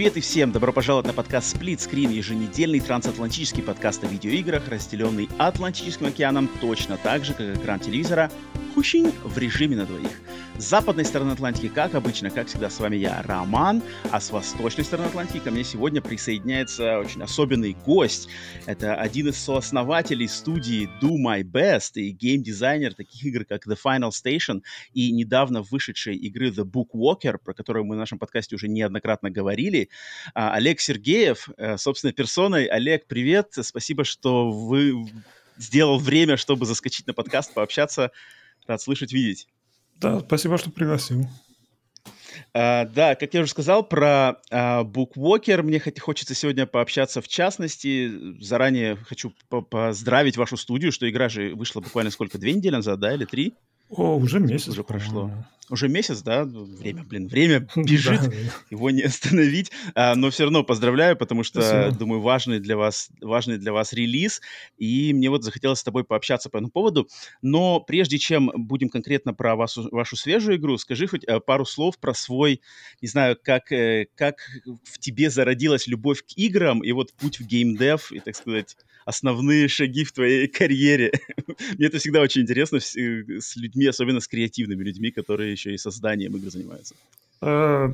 Привет и всем! Добро пожаловать на подкаст Split Screen, еженедельный трансатлантический подкаст о видеоиграх, разделенный Атлантическим океаном точно так же, как экран телевизора, хущин в режиме на двоих. С западной стороны Атлантики, как обычно, как всегда, с вами я, Роман, а с восточной стороны Атлантики ко мне сегодня присоединяется очень особенный гость. Это один из сооснователей студии Do My Best и геймдизайнер таких игр, как The Final Station и недавно вышедшей игры The Book Walker, про которую мы в нашем подкасте уже неоднократно говорили. А, Олег Сергеев, э, собственной персоной. Олег, привет! Спасибо, что вы сделал время, чтобы заскочить на подкаст, пообщаться. Рад слышать, видеть. Да, спасибо, что пригласил. Uh, да, как я уже сказал про uh, Bookwalker, мне хочется сегодня пообщаться в частности. Заранее хочу поздравить вашу студию, что игра же вышла буквально сколько, две недели назад, да, или три? О, уже месяц. Уже прошло уже месяц, да, время, блин, время бежит, его не остановить, а, но все равно поздравляю, потому что, Спасибо. думаю, важный для вас, важный для вас релиз, и мне вот захотелось с тобой пообщаться по этому поводу, но прежде чем будем конкретно про вас, вашу свежую игру, скажи хоть э, пару слов про свой, не знаю, как, э, как в тебе зародилась любовь к играм и вот путь в геймдев, и, так сказать, основные шаги в твоей карьере. Мне это всегда очень интересно с, э, с людьми, особенно с креативными людьми, которые еще и созданием игр занимаются. Э,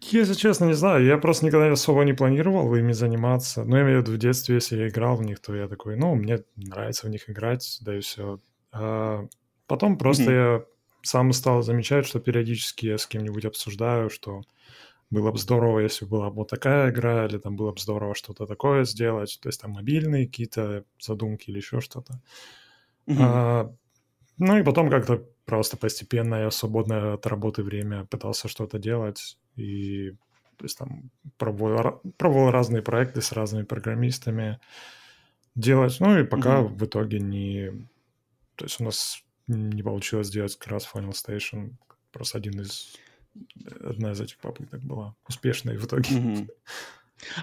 если честно, не знаю. Я просто никогда особо не планировал ими заниматься. Но я имею в виду в детстве, если я играл в них, то я такой, ну, мне нравится в них играть, да и все. А потом просто mm-hmm. я сам стал замечать, что периодически я с кем-нибудь обсуждаю, что было бы здорово, если была бы вот такая игра, или там было бы здорово что-то такое сделать, то есть там мобильные какие-то задумки или еще что-то. Mm-hmm. А, ну и потом как-то просто постепенно я свободное от работы время пытался что-то делать, и то есть там пробовал, пробовал разные проекты с разными программистами делать, ну и пока mm-hmm. в итоге не... То есть у нас не получилось сделать как раз Final Station, просто один из одна из этих попыток была успешной в итоге. Угу.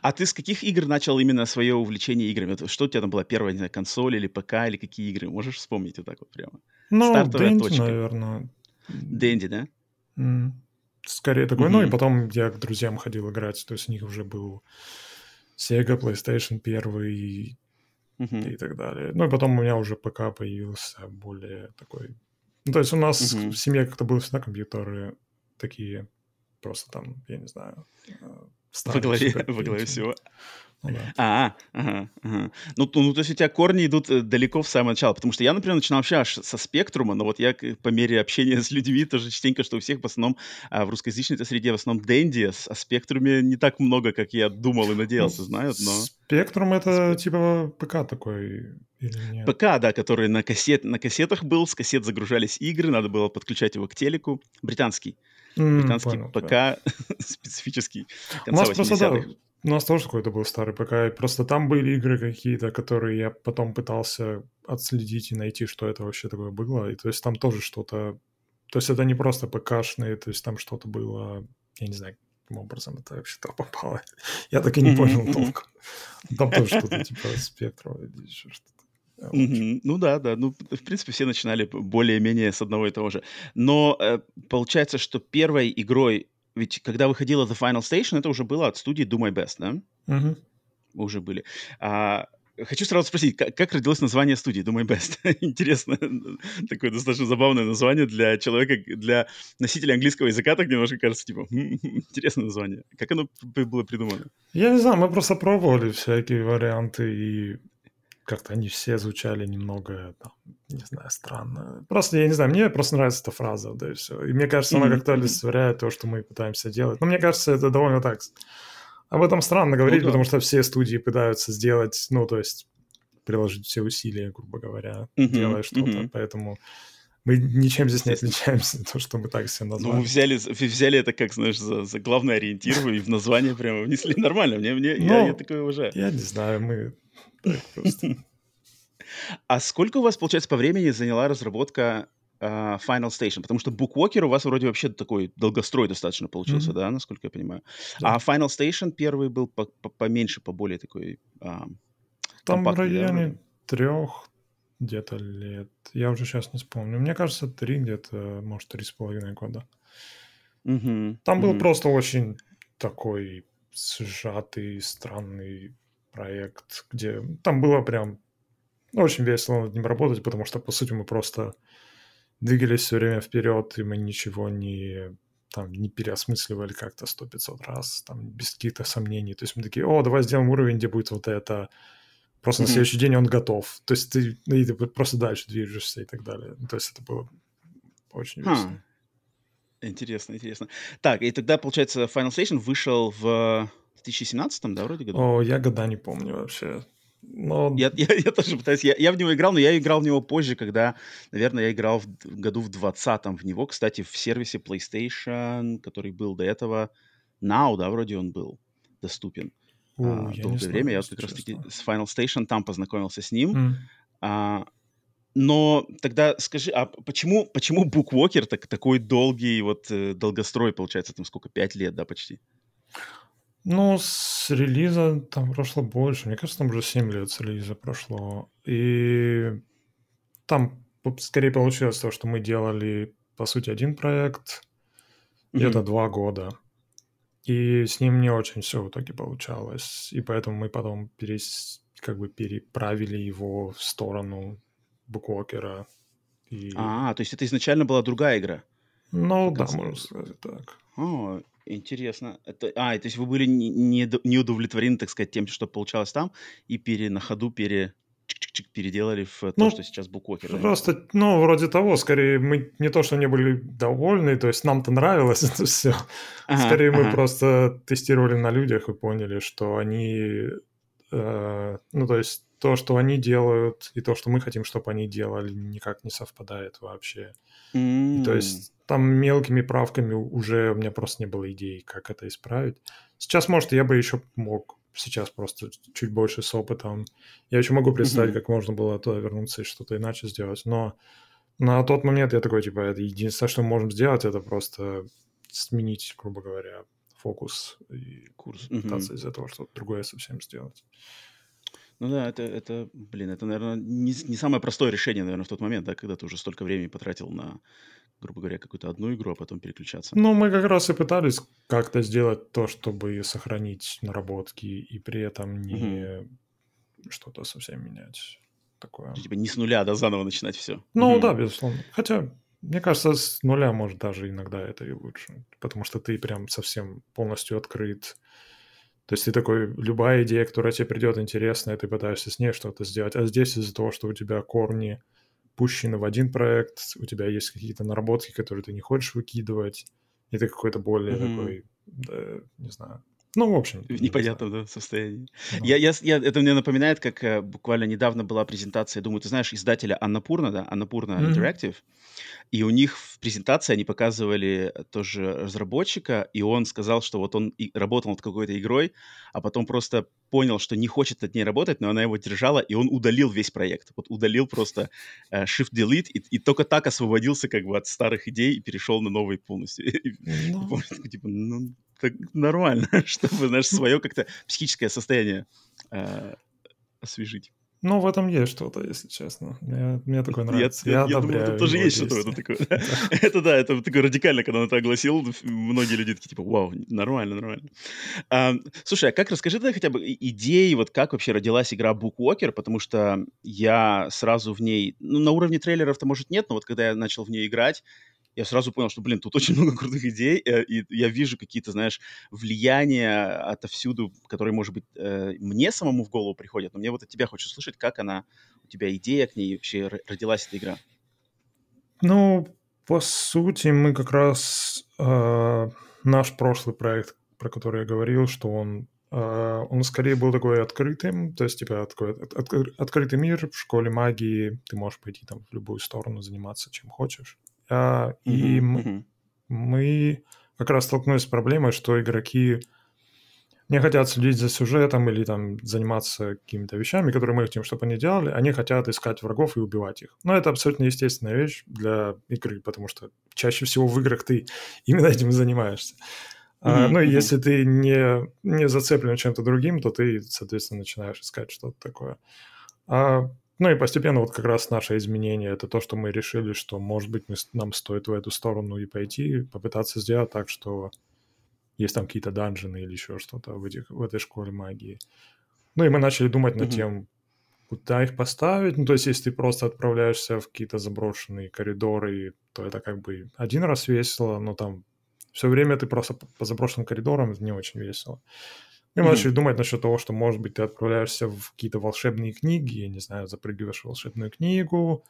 А ты с каких игр начал именно свое увлечение играми? Что у тебя там была первая, не знаю, консоль или ПК, или какие игры? Можешь вспомнить вот так вот прямо? Ну, Стартовая Дэнди, точка. наверное. Дэнди, да? Mm. Скорее такой. Mm-hmm. Ну и потом я к друзьям ходил играть, то есть у них уже был Sega, PlayStation 1 и, mm-hmm. и так далее. Ну и потом у меня уже ПК появился более такой... Ну то есть у нас mm-hmm. в семье как-то были всегда компьютеры такие просто там, я не знаю, э, во главе, во главе всего. Ну, да. А, ага, ага. Ну, ну, то есть у тебя корни идут э, далеко в самое начало, потому что я, например, начинал вообще аж со спектрума, но вот я по мере общения с людьми тоже частенько, что у всех в основном а в русскоязычной среде в основном Дэнди, о спектруме не так много, как я думал и надеялся, ну, знают, но... Спектрум — это типа ПК такой или нет? ПК, да, который на, кассет, на кассетах был, с кассет загружались игры, надо было подключать его к телеку, британский. Британский понял, ПК да. специфический конца 80-х. У нас тоже какой-то был старый ПК, просто там были игры какие-то, которые я потом пытался отследить и найти, что это вообще такое было. И то есть там тоже что-то... То есть это не просто ПКшные, то есть там что-то было... Я не знаю, каким образом это вообще туда попало. Я так и не понял толком. Там тоже что-то типа спектра или еще что-то. Мгм. Ну да, да. Ну, в принципе, все начинали более-менее с одного и того же. Но э, получается, что первой игрой, ведь когда выходила The Final Station, это уже было от студии Do My Best, да? Мгм. Уже были. А, хочу сразу спросить, как, как родилось название студии Do My Best? Интересно, такое достаточно забавное название для человека, для носителя английского языка, так немножко кажется, типа, «Хм, интересное название. Как оно было придумано? Я не знаю, мы просто пробовали всякие варианты, и как-то они все звучали немного, там, не знаю, странно. Просто, я не знаю, мне просто нравится эта фраза, да и все. И мне кажется, она как-то олицетворяет то, что мы пытаемся делать. Но мне кажется, это довольно так... Об этом странно говорить, ну, да. потому что все студии пытаются сделать, ну, то есть приложить все усилия, грубо говоря, mm-hmm, делая что-то. Mm-hmm. Поэтому мы ничем здесь не отличаемся, то, что мы так все назвали. Ну, вы взяли, вы взяли это, как, знаешь, за, за главный ориентир, и в название прямо внесли нормально. Мне, мне, ну, я, я такое уважаю. Я не знаю, мы просто. А сколько у вас, получается, по времени заняла разработка uh, Final Station? Потому что Bookwalker у вас вроде вообще такой долгострой достаточно получился, mm-hmm. да, насколько я понимаю. Да. А Final Station первый был по поменьше, поболее такой uh, Там в районе да, трех где-то лет. Я уже сейчас не вспомню. Мне кажется, три где-то, может, три с половиной года. Mm-hmm. Там mm-hmm. был просто очень такой сжатый, странный проект, где там было прям очень весело над ним работать, потому что, по сути, мы просто двигались все время вперед, и мы ничего не там не переосмысливали как-то сто пятьсот раз, там, без каких-то сомнений. То есть мы такие, о, давай сделаем уровень, где будет вот это. Просто mm-hmm. на следующий день он готов. То есть ты, ну, и ты просто дальше движешься и так далее. То есть это было очень huh. весело. Интересно, интересно. Так, и тогда, получается, Final Station вышел в 2017, да, вроде году? О, я года не помню вообще. Но... Я, я, я тоже пытаюсь. Я, я в него играл, но я играл в него позже, когда, наверное, я играл в году в 20-м в него. Кстати, в сервисе PlayStation, который был до этого. Now, да, вроде он был доступен. О, а, долгое знаю, время. Я вот как раз таки с Final Station там познакомился с ним. Mm. А, но тогда скажи, а почему, почему Bookwalker так, такой долгий, вот э, долгострой, получается, там сколько, пять лет, да, почти? Ну, с релиза там прошло больше. Мне кажется, там уже 7 лет с релиза прошло. И там скорее получилось то, что мы делали, по сути, один проект где-то mm-hmm. два года. И с ним не очень все в итоге получалось. И поэтому мы потом перес... как бы переправили его в сторону буквокера. И... А, то есть это изначально была другая игра? Ну, да, можно сказать так. О, интересно. Это, а, то есть вы были не, не, не удовлетворены, так сказать, тем, что получалось там, и пере, на ходу пере, чик-чик-чик переделали в то, ну, что сейчас буквокер. Просто, ну, вроде того, скорее, мы не то, что не были довольны, то есть нам-то нравилось это все. Ага, скорее, ага. мы просто тестировали на людях и поняли, что они, э, ну, то есть то, что они делают, и то, что мы хотим, чтобы они делали, никак не совпадает вообще. Mm. И, то есть там мелкими правками уже у меня просто не было идей, как это исправить. Сейчас, может, я бы еще мог сейчас просто чуть больше с опытом. Я еще могу представить, mm-hmm. как можно было туда вернуться и что-то иначе сделать. Но на тот момент я такой, типа, это единственное, что мы можем сделать, это просто сменить, грубо говоря, фокус и курс, mm-hmm. пытаться из этого что-то другое совсем сделать. Ну да, это, это, блин, это, наверное, не, не самое простое решение, наверное, в тот момент, да, когда ты уже столько времени потратил на, грубо говоря, какую-то одну игру, а потом переключаться. Ну, мы как раз и пытались как-то сделать то, чтобы сохранить наработки и при этом не угу. что-то совсем менять. Такое. Типа не с нуля, да, заново начинать все. Ну угу. да, безусловно. Хотя, мне кажется, с нуля может даже иногда это и лучше. Потому что ты прям совсем полностью открыт то есть ты такой, любая идея, которая тебе придет интересная, ты пытаешься с ней что-то сделать. А здесь из-за того, что у тебя корни пущены в один проект, у тебя есть какие-то наработки, которые ты не хочешь выкидывать, и ты какой-то более mm-hmm. такой, да, не знаю, ну, в общем. В непонятном да, состоянии. Ну. Я, я, я, это мне напоминает, как э, буквально недавно была презентация, думаю, ты знаешь, издателя Аннапурна, да, Аннапурна mm-hmm. Interactive, и у них в презентации они показывали тоже разработчика, и он сказал, что вот он и работал над какой-то игрой, а потом просто понял, что не хочет над ней работать, но она его держала, и он удалил весь проект. Вот удалил просто э, Shift-Delete, и, и только так освободился как бы от старых идей и перешел на новые полностью. Ну. Типа, ну, так нормально, чтобы, знаешь, свое как-то психическое состояние э, освежить. Ну, в этом есть что-то, если честно. Мне, мне такое нравится. Я, я, я думаю, это тоже есть что-то в этом такое. это да, это такое радикально, когда он это огласил, многие люди такие, типа, вау, нормально, нормально. А, слушай, а как, расскажи тогда хотя бы идеи, вот как вообще родилась игра Bookwalker, потому что я сразу в ней, ну, на уровне трейлеров-то, может, нет, но вот когда я начал в нее играть, я сразу понял, что, блин, тут очень много крутых идей, э, и я вижу какие-то, знаешь, влияния отовсюду, которые, может быть, э, мне самому в голову приходят, но мне вот от тебя хочу слышать, как она, у тебя идея к ней вообще родилась эта игра. Ну, по сути, мы как раз э, наш прошлый проект, про который я говорил, что он Uh, он скорее был такой открытым, то есть, типа, такой от, от, открытый мир в школе магии, ты можешь пойти там в любую сторону, заниматься чем хочешь. А, и mm-hmm. мы как раз столкнулись с проблемой, что игроки не хотят следить за сюжетом или там заниматься какими-то вещами, которые мы хотим, чтобы они делали, они хотят искать врагов и убивать их. Но это абсолютно естественная вещь для игры, потому что чаще всего в играх ты именно этим занимаешься. Mm-hmm. А, ну и если ты не, не зацеплен чем-то другим, то ты, соответственно, начинаешь искать что-то такое. А, ну и постепенно вот как раз наше изменение – это то, что мы решили, что, может быть, мы, нам стоит в эту сторону и пойти, попытаться сделать так, что есть там какие-то данжины или еще что-то в, этих, в этой школе магии. Ну и мы начали думать над mm-hmm. тем, куда их поставить. Ну, то есть, если ты просто отправляешься в какие-то заброшенные коридоры, то это как бы один раз весело, но там все время ты просто по заброшенным коридорам, не очень весело. И мы mm-hmm. начали думать насчет того, что, может быть, ты отправляешься в какие-то волшебные книги, я не знаю, запрыгиваешь в волшебную книгу,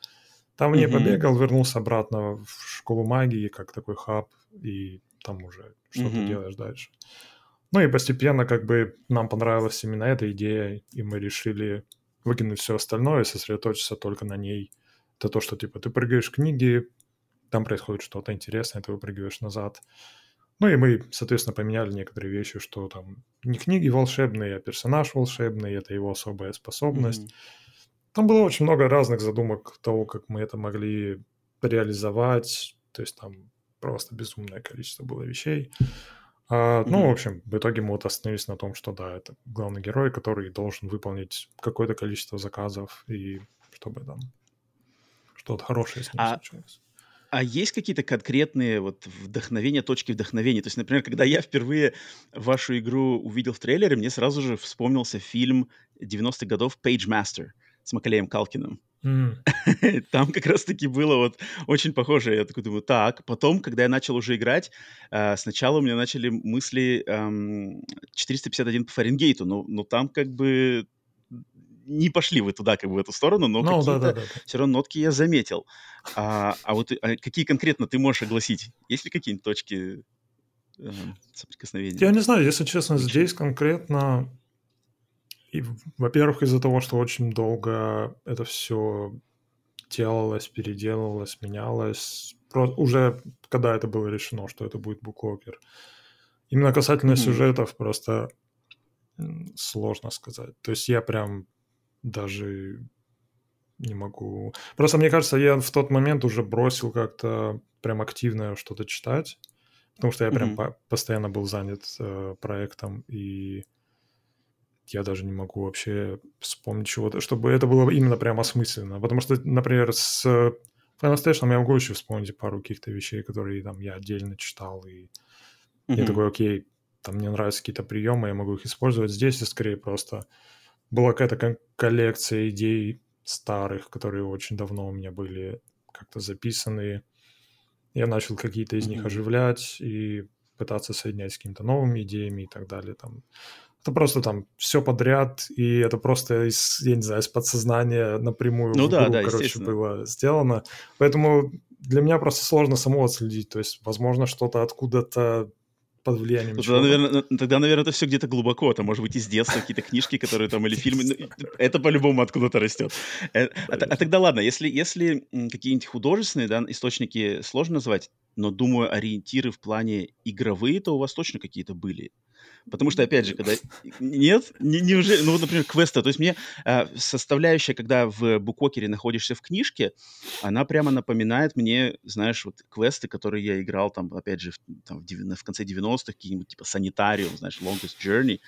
там mm-hmm. побегал, вернулся обратно в школу магии, как такой хаб, и там уже что mm-hmm. ты делаешь дальше. Ну и постепенно как бы нам понравилась именно эта идея, и мы решили выкинуть все остальное и сосредоточиться только на ней. Это то, что типа ты прыгаешь в книги, там происходит что-то интересное, ты выпрыгиваешь назад. Ну и мы, соответственно, поменяли некоторые вещи, что там не книги волшебные, а персонаж волшебный, это его особая способность. Mm-hmm. Там было очень много разных задумок того, как мы это могли реализовать. То есть там просто безумное количество было вещей. А, mm-hmm. Ну, в общем, в итоге мы вот остановились на том, что да, это главный герой, который должен выполнить какое-то количество заказов, и чтобы там что-то хорошее с ним а... случилось. А есть какие-то конкретные вот вдохновения, точки вдохновения? То есть, например, когда я впервые вашу игру увидел в трейлере, мне сразу же вспомнился фильм 90-х годов «Page Master» с Макалеем Калкиным. Mm. Там как раз-таки было вот очень похоже. Я такой думаю, так. Потом, когда я начал уже играть, э, сначала у меня начали мысли эм, 451 по Фаренгейту, но, но там как бы не пошли вы туда, как бы в эту сторону, но ну, какие-то да, да, да. все равно нотки я заметил. А, а вот а какие конкретно ты можешь огласить? Есть ли какие-нибудь точки э, соприкосновения? Я не знаю, если честно, здесь конкретно, и, во-первых, из-за того, что очень долго это все делалось, переделывалось, менялось, уже когда это было решено, что это будет буклокер. Именно касательно mm-hmm. сюжетов просто сложно сказать. То есть я прям даже не могу. Просто мне кажется, я в тот момент уже бросил как-то прям активно что-то читать, потому что я прям mm-hmm. по- постоянно был занят э, проектом, и я даже не могу вообще вспомнить чего-то, чтобы это было именно прям осмысленно. Потому что, например, с Final Station я могу еще вспомнить пару каких-то вещей, которые там я отдельно читал, и mm-hmm. я такой, окей, там мне нравятся какие-то приемы, я могу их использовать. Здесь я скорее просто была какая-то коллекция идей старых, которые очень давно у меня были как-то записаны. Я начал какие-то из них оживлять и пытаться соединять с какими-то новыми идеями и так далее. Там. Это просто там все подряд, и это просто из, я не знаю, из подсознания напрямую ну, в да, да, короче, было сделано. Поэтому для меня просто сложно самого отследить. То есть, возможно, что-то откуда-то под влиянием тогда, наверное, тогда, наверное, это все где-то глубоко. Это может быть из детства какие-то книжки, которые там, или фильмы. Ну, это по-любому откуда-то растет. Э, а, а тогда ладно, если, если какие-нибудь художественные да, источники сложно назвать, но, думаю, ориентиры в плане игровые, то у вас точно какие-то были. Потому что, опять же, когда... Нет? Не, неужели? Ну, вот, например, квесты. То есть мне э, составляющая, когда в буквокере находишься в книжке, она прямо напоминает мне, знаешь, вот квесты, которые я играл там, опять же, в, там, в, в конце 90-х, какие-нибудь типа Санитариум, знаешь, Longest Journey.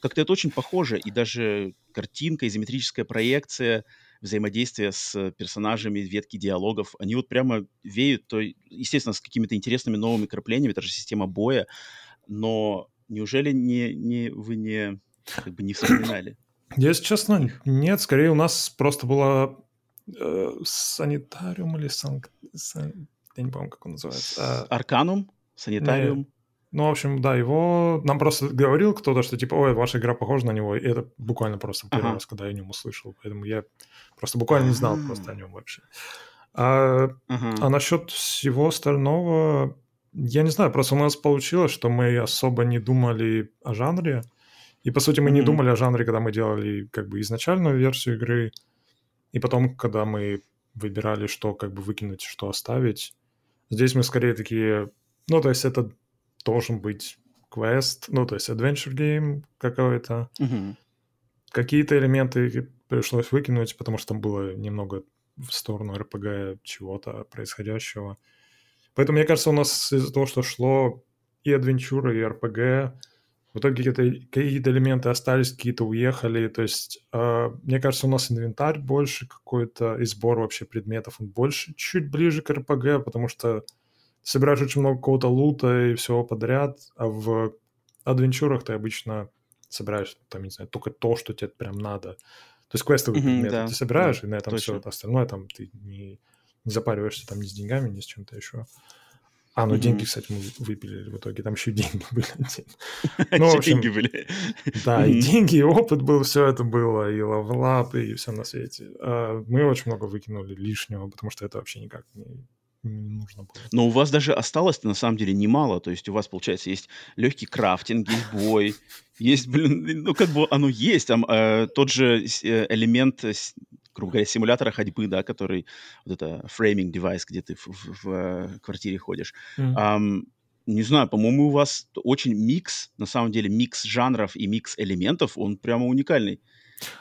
Как-то это очень похоже. И даже картинка, изометрическая проекция, взаимодействие с персонажами, ветки диалогов, они вот прямо веют, то, естественно, с какими-то интересными новыми краплениями, это же система боя, но Неужели не, не, вы не, как бы не вспоминали? Если честно, нет. Скорее у нас просто было э, санитариум или сан... сан... Я не помню, как он называется. А... Арканум? Санитариум? Ну, в общем, да, его... Нам просто говорил кто-то, что типа, ой, ваша игра похожа на него. И это буквально просто первый ага. раз, когда я о нем услышал. Поэтому я просто буквально не знал просто о нем вообще. А, ага. а насчет всего остального, я не знаю, просто у нас получилось, что мы особо не думали о жанре. И, по сути, мы не думали о жанре, когда мы делали как бы изначальную версию игры. И потом, когда мы выбирали, что как бы выкинуть, что оставить. Здесь мы скорее такие... Ну, то есть это должен быть квест, ну, то есть adventure game какой-то. Мгм. Какие-то элементы пришлось выкинуть, потому что там было немного в сторону РПГ чего-то происходящего. Поэтому, мне кажется, у нас из-за того, что шло и адвенчура, и РПГ, в итоге какие-то, какие-то элементы остались, какие-то уехали. То есть, э, мне кажется, у нас инвентарь больше какой-то, и сбор вообще предметов, он больше, чуть ближе к РПГ, потому что собираешь очень много какого-то лута и всего подряд, а в adventure ах ты обычно собираешь, там, не знаю, только то, что тебе прям надо. То есть квестовые предметы да, ты собираешь, да, и на этом все. точно. Остальное там ты не, не запариваешься там ни с деньгами, ни с чем-то еще. А, ну Мгм. деньги, кстати, мы выпилили в итоге. Там еще деньги были. Ну, в общем, деньги были. да, и деньги, и опыт был, все это было, и level up, и все на свете. А, Мы очень много выкинули лишнего, потому что это вообще никак не, не нужно было. Но у вас даже осталось на самом деле немало. То есть у вас, получается, есть легкий крафтинг, есть бой, есть, блин, ну как бы оно есть. Там э, тот же э, элемент, э, грубо говоря, симулятора ходьбы, да, который вот это фрейминг девайс, где ты в, в- в, квартире ходишь. Не знаю, по-моему, у вас очень микс, на самом деле, микс жанров и микс элементов, он прямо уникальный.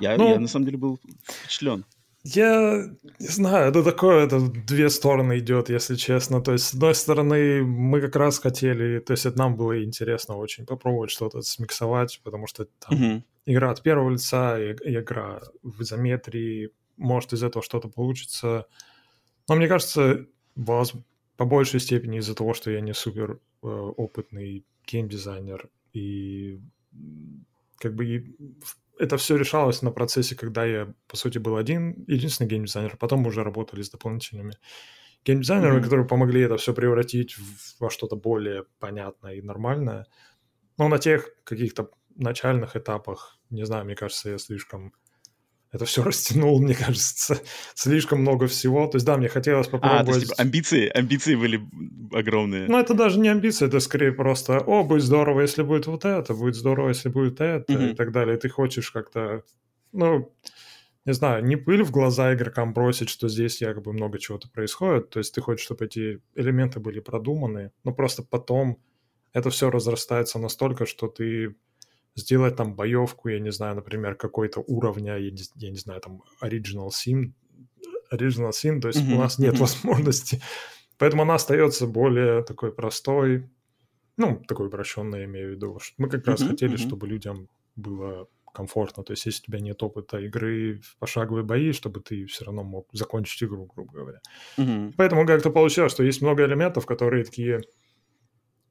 Я, Ну, я на самом деле был впечатлен. Я не знаю, это такое, это две стороны идет, если честно. То есть, с одной стороны, мы как раз хотели, то есть, это нам было интересно очень попробовать что-то смиксовать, потому что там Мгм. игра от первого лица и, и игра в изометрии, может, из этого что-то получится. Но мне кажется, воз- по большей степени из-за того, что я не супер э, опытный геймдизайнер, и как бы и в- это все решалось на процессе, когда я, по сути, был один, единственный геймдизайнер, потом мы уже работали с дополнительными геймдизайнерами, Мгм. которые помогли это все превратить в- во что-то более понятное и нормальное. Но на тех каких-то начальных этапах, не знаю, мне кажется, я слишком это все растянул, мне кажется, слишком много всего. То есть, да, мне хотелось А, попробовать... то есть, типа, амбиции, амбиции были огромные. Ну, это даже не амбиция, это скорее просто, о, будет здорово, если будет вот это, будет здорово, если будет это, Мгм. и так далее. И ты хочешь как-то, ну, не знаю, не пыль в глаза игрокам бросить, что здесь якобы много чего-то происходит. То есть ты хочешь, чтобы эти элементы были продуманы, но просто потом это все разрастается настолько, что ты сделать там боевку, я не знаю, например, какой-то уровня, я не, я не знаю, там Original Sim, Original Sim, то есть Мгм, у нас нет мгм. возможности. Поэтому она остается более такой простой, ну, такой упрощенной, я имею в виду. что Мы как раз Мгм, хотели, мгм. чтобы людям было комфортно. То есть если у тебя нет опыта игры в пошаговые бои, чтобы ты все равно мог закончить игру, грубо говоря. Мгм. Поэтому как-то получилось, что есть много элементов, которые такие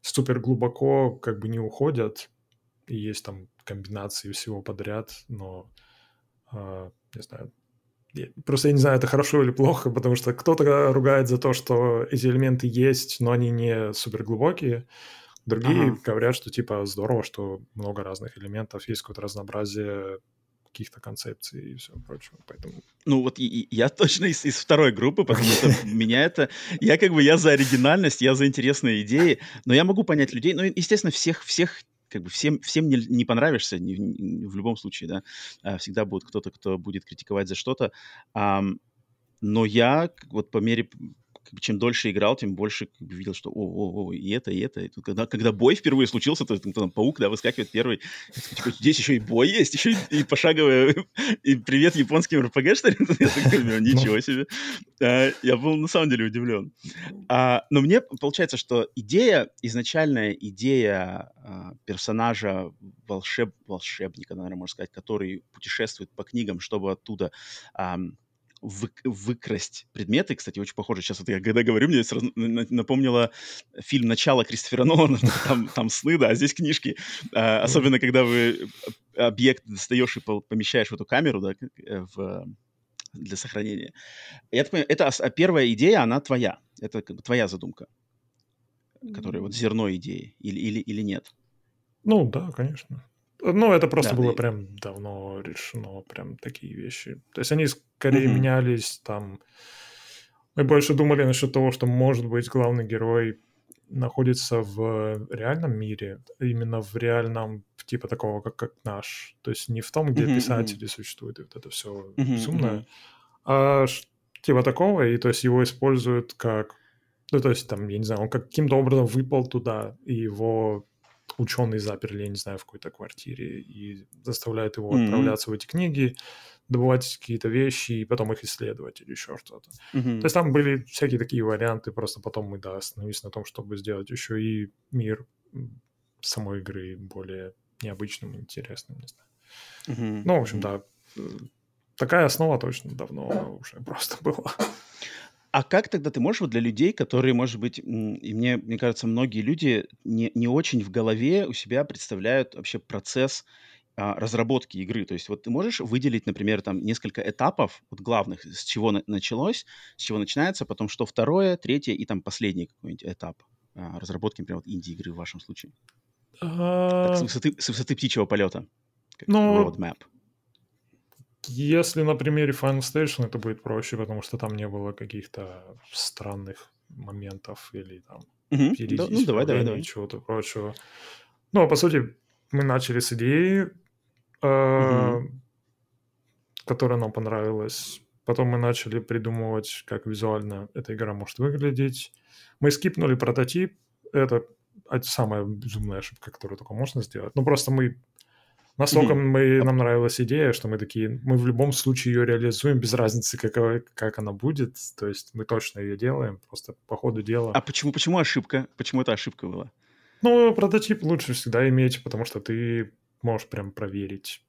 супер глубоко как бы не уходят, и есть там комбинации всего подряд, но а, не знаю, я- просто я не знаю, это хорошо или плохо, потому что кто-то ругает за то, что эти элементы есть, но они не супер глубокие. Другие Ага. говорят, что типа здорово, что много разных элементов, есть какое-то разнообразие каких-то концепций и всего прочего. Поэтому Ну вот и- и я точно из, из второй группы, потому что меня это... Я как бы, я за оригинальность, я за интересные идеи, но я могу понять людей, ну, естественно, всех, всех как бы всем, всем не, не понравишься ни- ни- в любом случае, да, А, всегда будет кто-то, кто будет критиковать за что-то, но я вот по мере, чем дольше играл, тем больше как бы, видел, что о, о, о, и это, и это. И тут, когда, когда бой впервые случился, то там, там паук, да, выскакивает первый, типа, здесь еще и бой есть, еще и, и пошаговая, и привет японским РПГ, что ли? Я такой, «Ну, ничего себе. А, Я был на самом деле удивлен. А, но мне получается, что идея, изначальная идея а, персонажа волшеб, волшебника, наверное, можно сказать, который путешествует по книгам, чтобы оттуда ам, вы- выкрасть предметы. Кстати, очень похоже. Сейчас вот я когда говорю, мне сразу на- на- напомнило фильм «Начало» Кристофера Нолана. Там, там сны, да, а здесь книжки. А, особенно, когда вы объект достаешь и по- помещаешь в эту камеру, да, э, в, для сохранения. Я так понимаю, это а первая идея, она твоя. Это как бы твоя задумка, которая вот зерно идеи. Или, или, или нет? Ну, да, конечно. Ну, это просто Да, было и- прям давно решено, прям такие вещи. То есть они скорее Мгм. менялись там. Мы больше думали насчет того, что, может быть, главный герой находится в реальном мире, именно в реальном, типа такого, как, как наш. То есть не в том, где мгм. писатели существуют, и вот это все безумное, мгм. а ш- типа такого, и то есть его используют как... Ну, то есть там, я не знаю, он каким-то образом выпал туда, и его ученый заперли, я не знаю, в какой-то квартире и заставляют его mm-hmm. отправляться в эти книги, добывать какие-то вещи и потом их исследовать или еще что-то. Mm-hmm. То есть там были всякие такие варианты, просто потом мы, да, остановились на том, чтобы сделать еще и мир самой игры более необычным интересным, не знаю. Mm-hmm. Ну, в общем, да, такая основа точно давно уже просто была. А как тогда ты можешь вот для людей, которые, может быть, и мне, мне кажется, многие люди не, не очень в голове у себя представляют вообще процесс а, разработки игры. То есть вот ты можешь выделить, например, там несколько этапов, вот главных, с чего на- началось, с чего начинается, потом что второе, третье и там последний какой-нибудь этап а, разработки, например, вот инди-игры в вашем случае. Так, с, а. высоты, с высоты птичьего полета. Как ну, roadmap. Если на примере Final Station это будет проще, потому что там не было каких-то странных моментов или там угу. да, ну, давай, давай, давай. чего-то прочего. Ну, а по сути, мы начали с идеи, э, угу. которая нам понравилась. Потом мы начали придумывать, как визуально эта игра может выглядеть. Мы скипнули прототип. Это самая безумная ошибка, которую только можно сделать. Ну, просто мы Настолько mm-hmm. мы, нам нравилась идея, что мы такие, мы в любом случае ее реализуем, без разницы, как, как она будет. То есть мы точно ее делаем, просто по ходу дела. А почему, почему ошибка? Почему это ошибка была? Ну, прототип лучше всегда иметь, потому что ты можешь прям проверить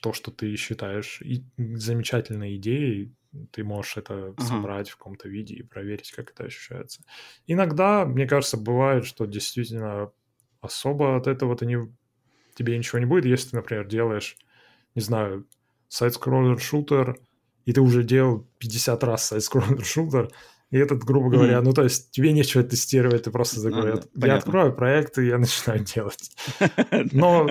то, что ты считаешь и замечательной идеей, ты можешь это ага. собрать в каком-то виде и проверить, как это ощущается. Иногда, мне кажется, бывает, что действительно особо от этого ты не тебе ничего не будет, если ты, например, делаешь, не знаю, сайт-скроллер-шутер, и ты уже делал 50 раз сайт-скроллер-шутер, и этот, грубо говоря, mm-hmm. ну, то есть тебе нечего тестировать, ты просто такой, ну, я открою проект, и я начинаю делать. Но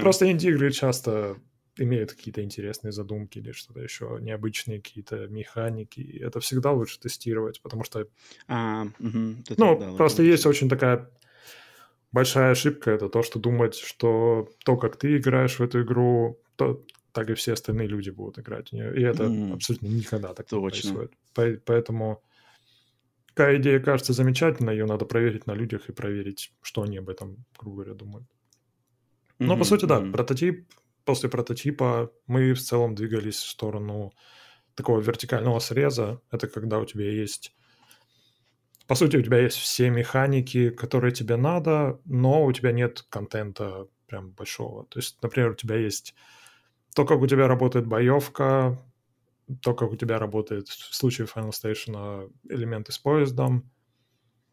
просто инди-игры часто имеют какие-то интересные задумки или что-то еще, необычные какие-то механики. И это всегда лучше тестировать, потому что... А, угу, ну, просто есть очень такая большая ошибка это то, что думать, что то, как ты играешь в эту игру, то так и все остальные люди будут играть в нее. И это mm. абсолютно никогда так Точно. не происходит. Поэтому какая идея кажется замечательной, ее надо проверить на людях и проверить, что они об этом, грубо говоря, думают. Mm-hmm, Но, по сути, да, mm-hmm. прототип, после прототипа мы в целом двигались в сторону такого вертикального среза. Это когда у тебя есть по сути, у тебя есть все механики, которые тебе надо, но у тебя нет контента прям большого. То есть, например, у тебя есть то, как у тебя работает боевка, то, как у тебя работает в случае Final Station элементы с поездом,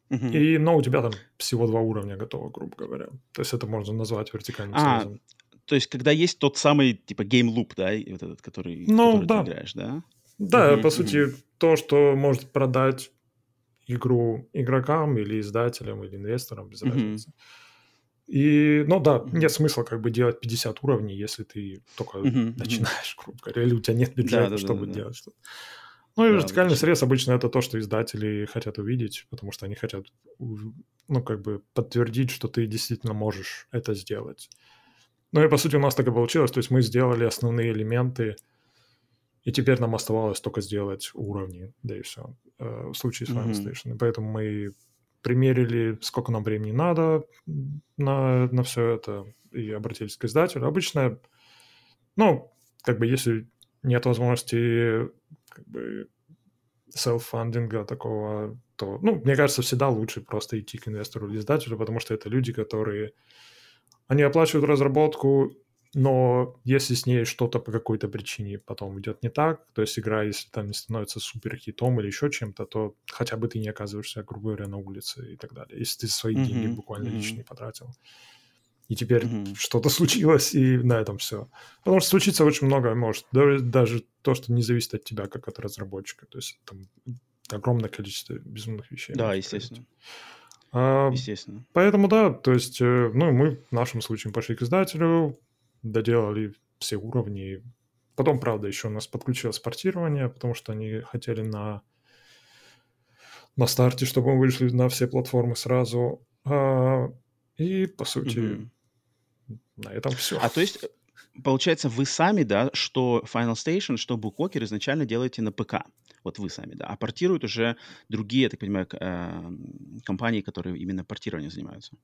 uh-huh. и, но у тебя там всего два уровня готово, грубо говоря. То есть это можно назвать вертикальным а, срезом. То есть когда есть тот самый, типа, game loop, да, вот этот, который, ну, который да. ты играешь, да? Да, uh-huh, по сути, то, что может продать игру игрокам или издателям или инвесторам, без mm-hmm. разницы. И, ну да, mm-hmm. нет смысла как бы делать 50 уровней, если ты только mm-hmm. начинаешь, грубо говоря, или у тебя нет бюджета, да, да, чтобы да, да, делать что-то. Ну и да, вертикальный срез обычно это то, что издатели хотят увидеть, потому что они хотят, ну, как бы подтвердить, что ты действительно можешь это сделать. Ну и по сути у нас так и получилось, то есть мы сделали основные элементы, и теперь нам оставалось только сделать уровни, да и все, в случае с Final mm-hmm. Station. И поэтому мы примерили, сколько нам времени надо на, на все это, и обратились к издателю. Обычно, ну, как бы если нет возможности как бы селф-фандинга такого, то, ну, мне кажется, всегда лучше просто идти к инвестору или издателю, потому что это люди, которые, они оплачивают разработку, но если с ней что-то по какой-то причине потом идет не так, то есть игра, если там не становится супер хитом или еще чем-то, то хотя бы ты не оказываешься, грубо говоря, на улице и так далее. Если ты свои mm-hmm. деньги буквально mm-hmm. личные потратил. И теперь mm-hmm. что-то случилось, и на этом все. Потому что случится очень много может. Даже, даже то, что не зависит от тебя, как от разработчика. То есть там огромное количество безумных вещей. Да, естественно. А, естественно. Поэтому да, то есть, э, ну, мы в нашем случае пошли к издателю, доделали все уровни. Потом, правда, еще у нас подключилось портирование, потому что они хотели на, на старте, чтобы мы вышли на все платформы сразу. А, и, по сути, mm на этом все. А то есть, получается, вы сами, да, что Final Station, что Bookwalker изначально делаете на ПК. Вот вы сами, да. А портируют уже другие, я так понимаю, э, компании, которые именно портированием занимаются.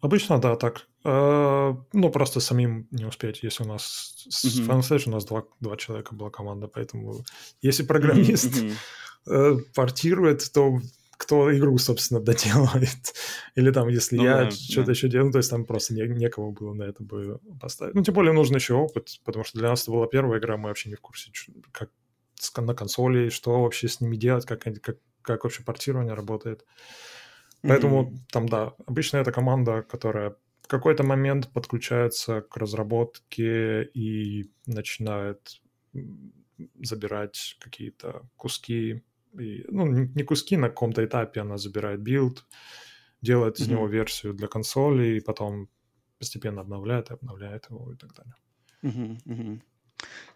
Обычно, да, так. Э, ну, просто самим не успеть, если у нас с mm-hmm. Final Stage у нас два, два человека была команда, поэтому если программист mm-hmm. портирует, то кто игру, собственно, доделает. Или там, если ну, я да, что-то да. еще делаю, то есть там просто не, некого было на это бы поставить. Ну, тем более нужен еще опыт, потому что для нас это была первая игра, мы вообще не в курсе, как на консоли, что вообще с ними делать, как, как, как вообще портирование работает. Поэтому mm-hmm. там, да, обычно это команда, которая в какой-то момент подключается к разработке и начинает забирать какие-то куски и, ну, не куски, на каком-то этапе она забирает билд, делает из mm-hmm. него версию для консоли, и потом постепенно обновляет и обновляет его и так далее. Mm-hmm. Mm-hmm.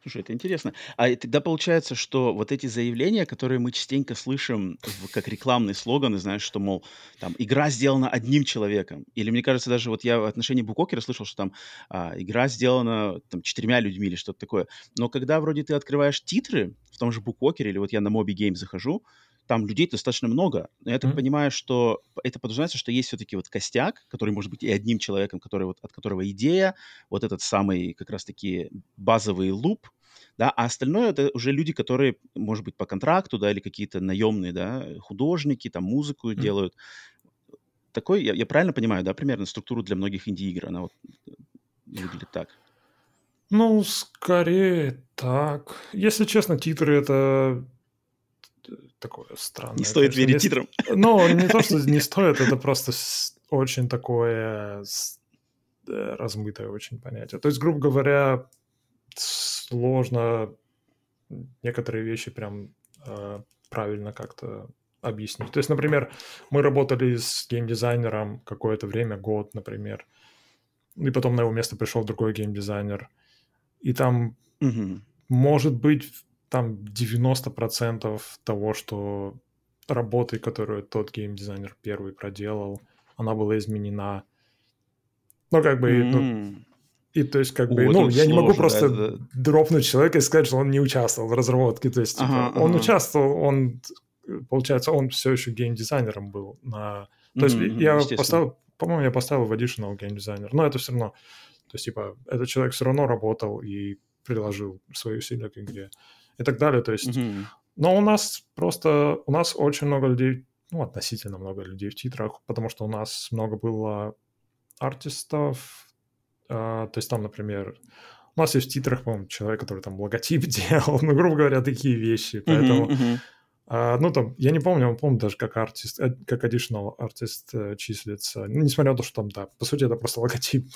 Слушай, это интересно. А тогда получается, что вот эти заявления, которые мы частенько слышим как рекламный слоган, знаешь, что, мол, там, игра сделана одним человеком. Или, мне кажется, даже вот я в отношении Bookwalker а слышал, что там а, игра сделана там, четырьмя людьми или что-то такое. Но когда вроде ты открываешь титры в том же Букокере, или вот я на Моби Game захожу, там людей достаточно много. Но я так mm-hmm. понимаю, что это подразумевается, что есть все-таки вот костяк, который может быть и одним человеком, который вот, от которого идея, вот этот самый как раз-таки базовый луп, да, а остальное это уже люди, которые, может быть, по контракту, да, или какие-то наемные, да, художники, там, музыку mm-hmm. делают. Такой, я, я правильно понимаю, да, примерно структуру для многих инди-игр, она вот э, выглядит так? Ну, скорее так. Если честно, титры это такое странное. Не стоит конечно, верить титрам. Ну, не то, что не стоит, это просто очень такое размытое очень понятие. То есть, грубо говоря, сложно некоторые вещи прям э, правильно как-то объяснить. То есть, например, мы работали с геймдизайнером какое-то время, год, например, и потом на его место пришел другой геймдизайнер, и там, угу. может быть, там 90% того, что работы, которую тот геймдизайнер первый проделал, она была изменена. Ну, как бы, mm-hmm. ну, и то есть, как бы, О, ну, я не могу просто да, да. дропнуть человека и сказать, что он не участвовал в разработке. То есть, типа, ага, он участвовал, он, получается, он все еще геймдизайнером был. На... То есть, mm-hmm, я поставил, по-моему, я поставил в additional геймдизайнер, но это все равно, то есть, типа, этот человек все равно работал и приложил свои усилия к игре и так далее. То есть, mm-hmm. но у нас просто, у нас очень много людей, ну, относительно много людей в титрах, потому что у нас много было артистов, а, то есть там, например, у нас есть в титрах, по-моему, человек, который там логотип делал, ну, грубо говоря, такие вещи, поэтому... Mm-hmm, mm-hmm. А, ну, там, я не помню, он помню даже, как артист, э, как additional артист э, числится. Ну, несмотря на то, что там, да, по сути, это просто логотип.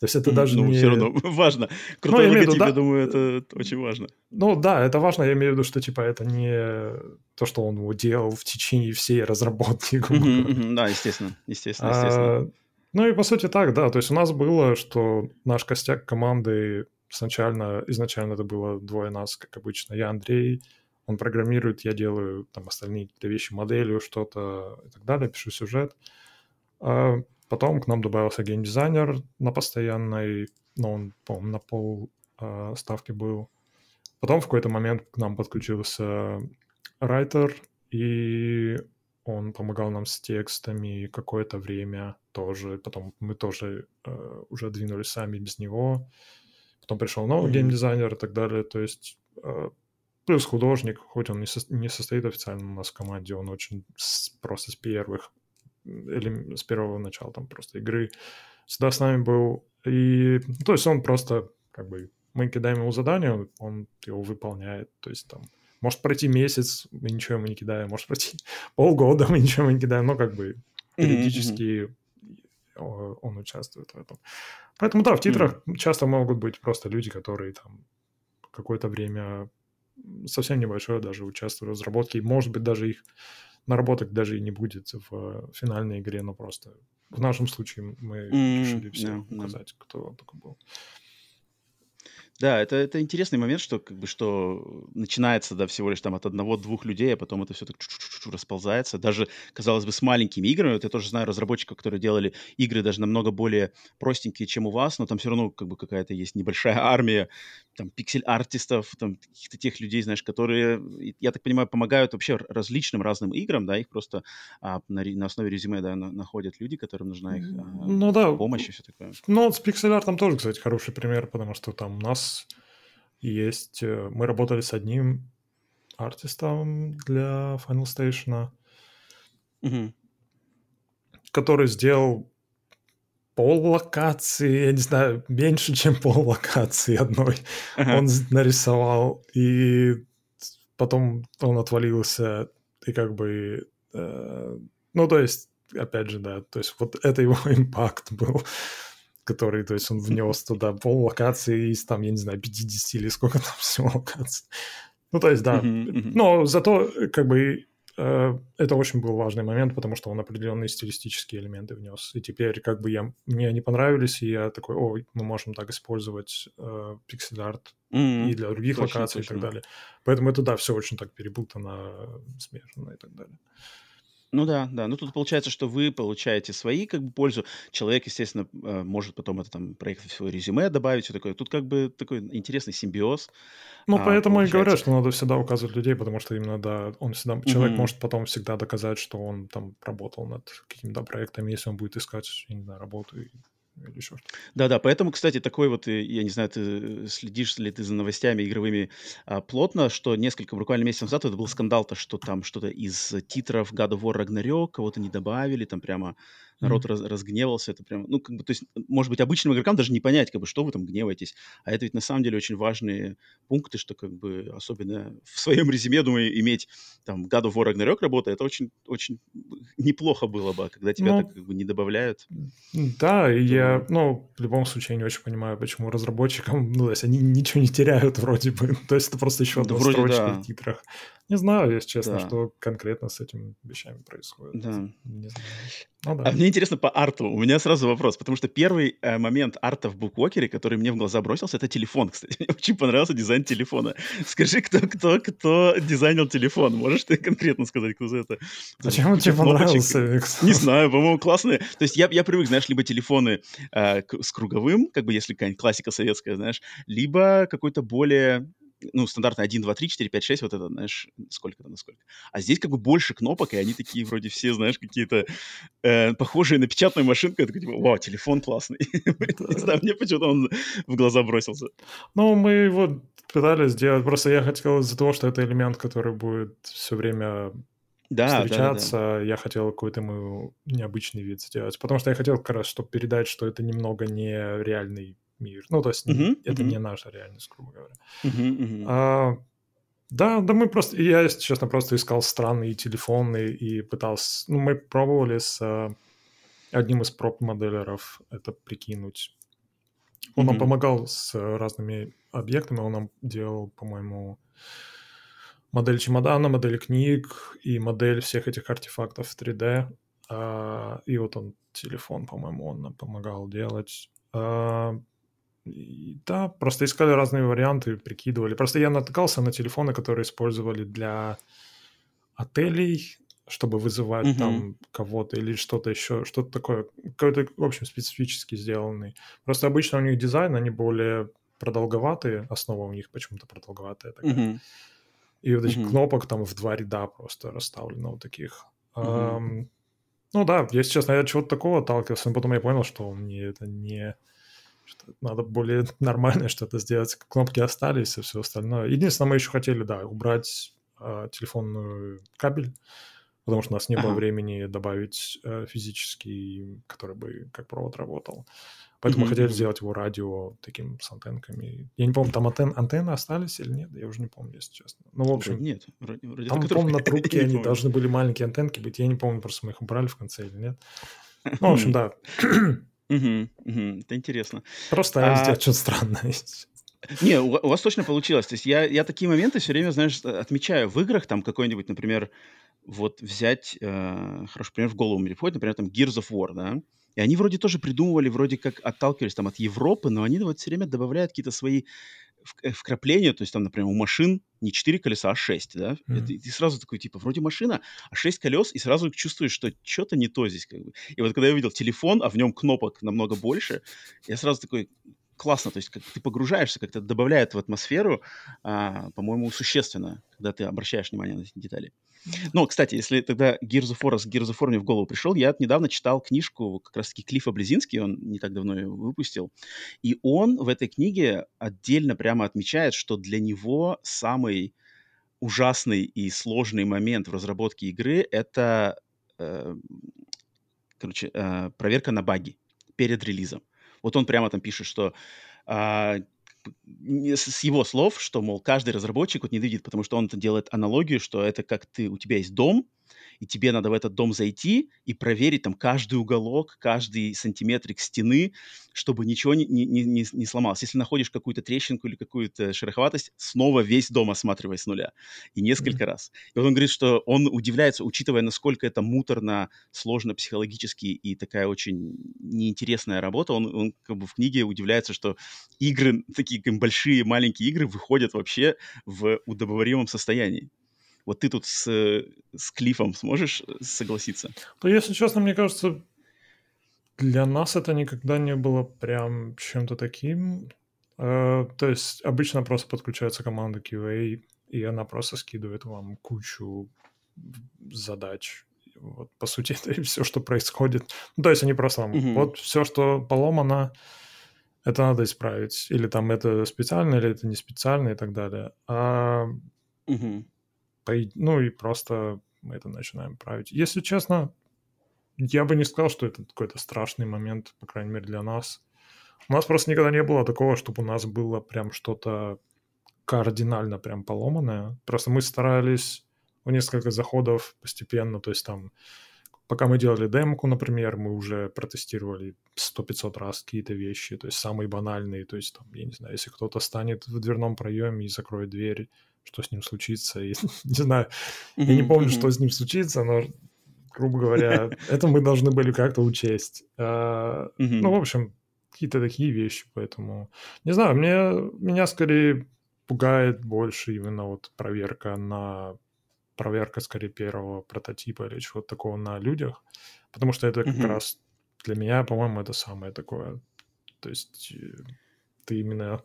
То есть это даже ну, не... все равно важно. Ну, Крутой ну, я логотип, виду, да... я думаю, это очень важно. Ну, да, это важно. Я имею в виду, что, типа, это не то, что он его делал в течение всей разработки. Mm-hmm, mm-hmm, да, естественно, естественно, естественно. А, ну и, по сути, так, да. То есть у нас было, что наш костяк команды сначала, изначально это было двое нас, как обычно. Я Андрей, он программирует, я делаю там остальные вещи, моделью что-то и так далее, пишу сюжет. А потом к нам добавился геймдизайнер на постоянной, ну, он, по-моему, на пол э, ставки был. Потом в какой-то момент к нам подключился райтер, и он помогал нам с текстами какое-то время тоже. Потом мы тоже э, уже двинулись сами без него. Потом пришел новый mm-hmm. геймдизайнер и так далее. То есть э, Плюс художник, хоть он не, со, не состоит официально у нас в команде, он очень с, просто с первых, или с первого начала там просто игры всегда с нами был. И, то есть он просто, как бы, мы кидаем ему задание, он его выполняет. То есть там может пройти месяц, мы ничего ему не кидаем, может пройти полгода, мы ничего ему не кидаем, но как бы периодически mm-hmm. он участвует в этом. Поэтому да, в титрах mm-hmm. часто могут быть просто люди, которые там какое-то время совсем небольшое даже участвую в разработке. И, может быть, даже их наработок даже и не будет в финальной игре, но просто в нашем случае мы mm, решили все yeah, указать, yeah. кто такой был. Да, это, это интересный момент, что как бы что начинается да, всего лишь там от одного-двух людей, а потом это все так расползается. Даже, казалось бы, с маленькими играми. Вот я тоже знаю разработчиков, которые делали игры даже намного более простенькие, чем у вас, но там все равно как бы какая-то есть небольшая армия там пиксель-артистов, там каких-то тех людей, знаешь, которые, я так понимаю, помогают вообще различным разным играм, да, их просто а, на, на основе резюме, да, на, находят люди, которым нужна их а, ну, да. помощь и все такое. Ну, вот с пиксель-артом тоже, кстати, хороший пример, потому что там у нас есть... Э, мы работали с одним артистом для Final Station, угу. который сделал пол локации, я не знаю, меньше, чем пол локации одной uh-huh. он нарисовал, и потом он отвалился, и как бы... Э, ну, то есть, опять же, да, то есть вот это его импакт был который, то есть он внес туда пол локации из, там, я не знаю, 50 или сколько там всего локаций. Ну, то есть, да. Но зато, как бы, э, это очень был важный момент, потому что он определенные стилистические элементы внес. И теперь, как бы, я, мне они понравились, и я такой, о, мы можем так использовать э, пиксель-арт mm-hmm. и для других точно, локаций точно. и так далее. Поэтому это, да, все очень так перепутано, смешано и так далее. Ну да, да. Ну тут получается, что вы получаете свои как бы пользу. Человек, естественно, э, может потом это там проект в свое резюме добавить, все такое. Тут как бы такой интересный симбиоз. Ну, а, поэтому получается. и говорят, что надо всегда указывать людей, потому что именно, да, он всегда, человек может потом всегда доказать, что он там работал над какими-то проектами, если он будет искать, я не знаю, работу и или еще что-то. Да-да, поэтому, кстати, такой вот, э, я не знаю, ты э, следишь ли ты за новостями игровыми а, плотно, что несколько, буквально месяцев назад это был скандал-то, что там что-то из титров God of War Ragnarok кого-то не добавили, там прямо народ mm-hmm. раз, разгневался, это прям, ну, как бы, то есть, может быть, обычным игрокам даже не понять, как бы, что вы там гневаетесь, а это ведь на самом деле очень важные пункты, что, как бы, особенно в своем резюме, думаю, иметь там God of War Ragnarok работа, это очень, очень неплохо было бы, когда тебя ну, так как бы не добавляют. Да, и я, ну, в любом случае не очень понимаю, почему разработчикам, ну, то есть они ничего не теряют вроде бы, то есть это просто еще одна да, строчка да. в титрах. Не знаю, если честно, да. что конкретно с этими вещами происходит. Да. Не знаю. Ну, да. А мне интересно по арту. У меня сразу вопрос, потому что первый э, момент арта в буквокере, который мне в глаза бросился, это телефон, кстати. Мне очень понравился дизайн телефона. Скажи, кто, кто, кто дизайнил телефон? Можешь ты конкретно сказать, кто за это? Зачем он тебе понравился, Викс? Не знаю, по-моему, классные. То есть я, я привык, знаешь, либо телефоны э, с круговым, как бы если какая-нибудь классика советская, знаешь, либо какой-то более ну, стандартно 1, 2, 3, 4, 5, 6, вот это, знаешь, сколько там, насколько. А здесь как бы больше кнопок, и они такие вроде все, знаешь, какие-то э, похожие на печатную машинку. Я такой, типа, вау, телефон классный. Не знаю, мне почему-то он в глаза бросился. Ну, мы его пытались сделать, просто я хотел из-за того, что это элемент, который будет все время да, встречаться, да, да. я хотел какой-то ему необычный вид сделать, потому что я хотел как раз, чтобы передать, что это немного не реальный мир. Ну, то есть uh-huh, это uh-huh. не наша реальность, грубо говоря. Uh-huh, uh-huh. А, да, да, мы просто, я, если честно, просто искал странные телефоны и пытался, ну, мы пробовали с uh, одним из проб-моделеров это прикинуть. Он mm-hmm. нам помогал с разными объектами, он нам делал, по-моему, модель чемодана, модель книг и модель всех этих артефактов в 3D. А, и вот он телефон, по-моему, он нам помогал делать. Да, просто искали разные варианты, прикидывали. Просто я натыкался на телефоны, которые использовали для отелей, чтобы вызывать uh-huh. там кого-то или что-то еще, что-то такое, какой-то, в общем, специфически сделанный. Просто обычно у них дизайн, они более продолговатые, основа у них почему-то продолговатая такая. Uh-huh. И вот этих uh-huh. кнопок там в два ряда просто расставлено вот таких. Uh-huh. Um, ну да, если честно, я чего-то такого отталкивался, но потом я понял, что мне это не что надо более нормальное что-то сделать. Кнопки остались и все остальное. Единственное, мы еще хотели, да, убрать э, телефонную кабель, потому что у нас не ага. было времени добавить э, физический, который бы как провод работал. Поэтому mm-hmm. мы хотели сделать его радио таким с антенками. Я не помню, там антен, антенны остались или нет, я уже не помню, если честно. Ну, в общем, нет. Вроде, вроде там, помню, на трубке они должны были маленькие антенки быть. Я не помню, просто мы их убрали в конце или нет. Ну, в общем, да. Угу, угу, это интересно. Просто а... сделать что-то странное. Не, у, у вас точно получилось. То есть я, я такие моменты все время, знаешь, отмечаю в играх, там какой-нибудь, например, вот взять, э, хороший пример в голову мне приходит, например, там Gears of War, да, и они вроде тоже придумывали, вроде как отталкивались там от Европы, но они вот все время добавляют какие-то свои вкрапления, то есть там, например, у машин не 4 колеса, а 6, да, mm-hmm. и, ты, сразу такой, типа, вроде машина, а 6 колес, и сразу чувствуешь, что что-то не то здесь, как бы. И вот когда я увидел телефон, а в нем кнопок намного больше, я сразу такой, классно, то есть как ты погружаешься, как-то добавляет в атмосферу, а, по-моему, существенно, когда ты обращаешь внимание на эти детали. Ну, кстати, если тогда Gears of War, Gears of War мне в голову пришел, я недавно читал книжку как раз-таки Клиффа Близинский, он не так давно ее выпустил, и он в этой книге отдельно прямо отмечает, что для него самый ужасный и сложный момент в разработке игры — это, э, короче, э, проверка на баги перед релизом. Вот он прямо там пишет, что а, с его слов, что, мол, каждый разработчик вот ненавидит, потому что он делает аналогию, что это как ты, у тебя есть дом, и тебе надо в этот дом зайти и проверить там каждый уголок, каждый сантиметрик стены, чтобы ничего не, не, не, не сломалось. Если находишь какую-то трещинку или какую-то шероховатость, снова весь дом осматривай с нуля. И несколько mm-hmm. раз. И вот он говорит, что он удивляется, учитывая, насколько это муторно, сложно психологически и такая очень неинтересная работа, он, он как бы в книге удивляется, что игры, такие большие, маленькие игры выходят вообще в удобоваримом состоянии. Вот ты тут с, с Клифом сможешь э, согласиться? Ну, если честно, мне кажется, для нас это никогда не было прям чем-то таким. Э, то есть обычно просто подключается команда QA, и она просто скидывает вам кучу задач. Вот, по сути, это и все, что происходит. Ну, то есть они просто вам, mm-hmm. вот все, что поломано, это надо исправить. Или там это специально, или это не специально и так далее. А ну и просто мы это начинаем править. Если честно, я бы не сказал, что это какой-то страшный момент, по крайней мере, для нас. У нас просто никогда не было такого, чтобы у нас было прям что-то кардинально прям поломанное. Просто мы старались в несколько заходов постепенно, то есть там пока мы делали демку, например, мы уже протестировали 100-500 раз какие-то вещи, то есть самые банальные, то есть там, я не знаю, если кто-то станет в дверном проеме и закроет дверь, что с ним случится. И, не знаю, я не помню, что с ним случится, но, грубо говоря, это мы должны были как-то учесть. А, ну, в общем, какие-то такие вещи, поэтому... Не знаю, мне, меня скорее пугает больше именно вот проверка на... Проверка, скорее, первого прототипа или чего-то такого на людях, потому что это как раз для меня, по-моему, это самое такое. То есть э, ты именно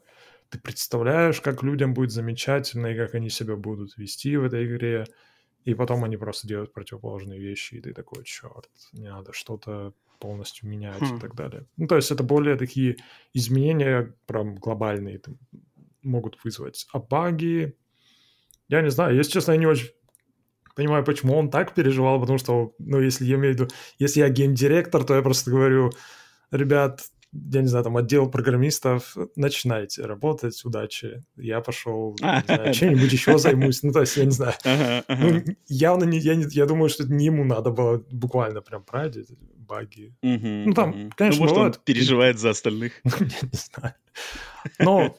ты представляешь, как людям будет замечательно и как они себя будут вести в этой игре, и потом они просто делают противоположные вещи, и ты такой, черт, не надо что-то полностью менять хм. и так далее. Ну, то есть это более такие изменения прям глобальные там, могут вызвать. А баги, я не знаю, если честно, я не очень понимаю, почему он так переживал, потому что, ну, если я имею в виду, если я гейм-директор, то я просто говорю, ребят, я не знаю, там отдел программистов, начинайте работать, удачи. Я пошел, чем-нибудь еще займусь. Ну, то есть, я не знаю. Ну, явно не, я, не, я думаю, что не ему надо было буквально прям править баги. Ну, там, конечно, ну, может, он переживает за остальных. Я не знаю. Но,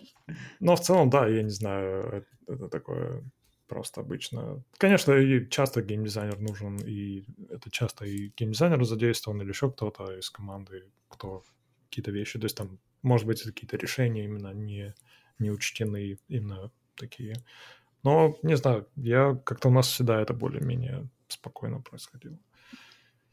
но в целом, да, я не знаю, это такое просто обычно. Конечно, и часто геймдизайнер нужен, и это часто и геймдизайнер задействован, или еще кто-то из команды, кто какие-то вещи. То есть там, может быть, какие-то решения именно не, не учтены, именно такие. Но, не знаю, я как-то у нас всегда это более-менее спокойно происходило.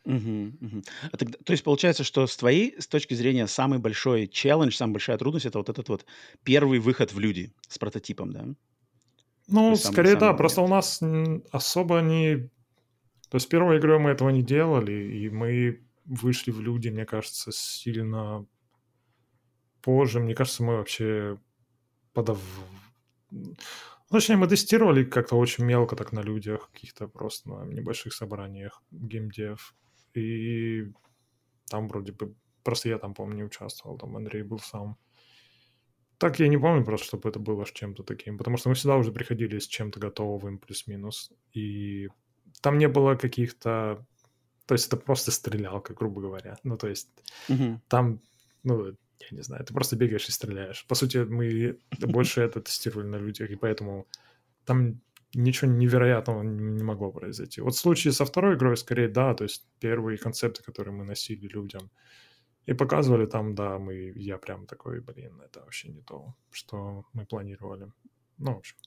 Угу, угу. А тогда, то есть получается, что с твоей с точки зрения самый большой челлендж, самая большая трудность это вот этот вот первый выход в люди с прототипом, да? Ну, скорее самый да, момент. просто у нас особо не... То есть первой игрой мы этого не делали, и мы вышли в люди, мне кажется, сильно позже. Мне кажется, мы вообще подав... Ну, точнее, мы тестировали как-то очень мелко так на людях, каких-то просто на небольших собраниях геймдев. И там вроде бы... Просто я там, помню, не участвовал, там Андрей был сам. Так я не помню просто, чтобы это было чем-то таким, потому что мы всегда уже приходили с чем-то готовым, плюс-минус, и там не было каких-то то есть это просто стрелялка, грубо говоря. Ну, то есть угу. там, ну, я не знаю, ты просто бегаешь и стреляешь. По сути, мы больше это тестировали на людях, и поэтому там ничего невероятного не могло произойти. Вот в случае со второй игрой, скорее, да, то есть первые концепты, которые мы носили людям, И показывали там, да, мы, я прям такой, блин, это вообще не то, что мы планировали. Ну, в общем.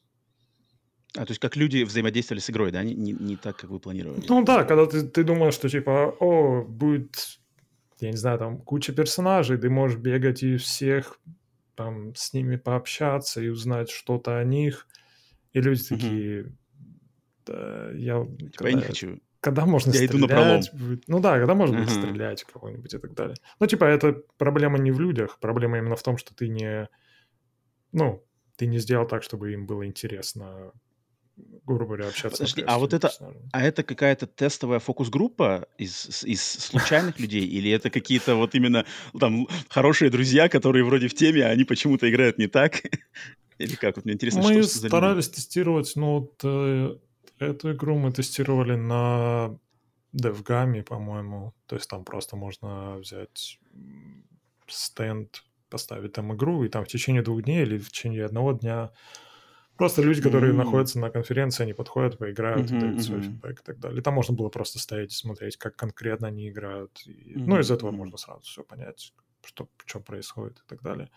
А, то есть как люди взаимодействовали с игрой, да, не, не, не так, как вы планировали? Ну да, когда ты, ты думаешь, что типа, о, будет, я не знаю, там куча персонажей, ты можешь бегать и всех там с ними пообщаться и узнать что-то о них. И люди такие, да, я... Типа когда, я не хочу. Когда можно я стрелять? иду на пролом. Ну да, когда можно будет стрелять кого-нибудь и так далее. Ну типа это проблема не в людях, проблема именно в том, что ты не... Ну, ты не сделал так, чтобы им было интересно грубо говоря, общаться. Подожди, а вот это, а это какая-то тестовая фокус-группа из, из случайных людей, или это какие-то вот именно там хорошие друзья, которые вроде в теме, а они почему-то играют не так? Или как? Вот мне интересно, мы что, что старались тестировать, ну вот э, эту игру мы тестировали на DevGAM, по-моему. То есть там просто можно взять стенд, поставить там игру, и там в течение двух дней или в течение одного дня Просто люди, которые mm-hmm. находятся на конференции, они подходят, поиграют, mm-hmm, дают свой mm-hmm. фидбэк и так далее. И там можно было просто стоять и смотреть, как конкретно они играют. И, mm-hmm. Ну, из этого mm-hmm. можно сразу все понять, что, что происходит и так далее.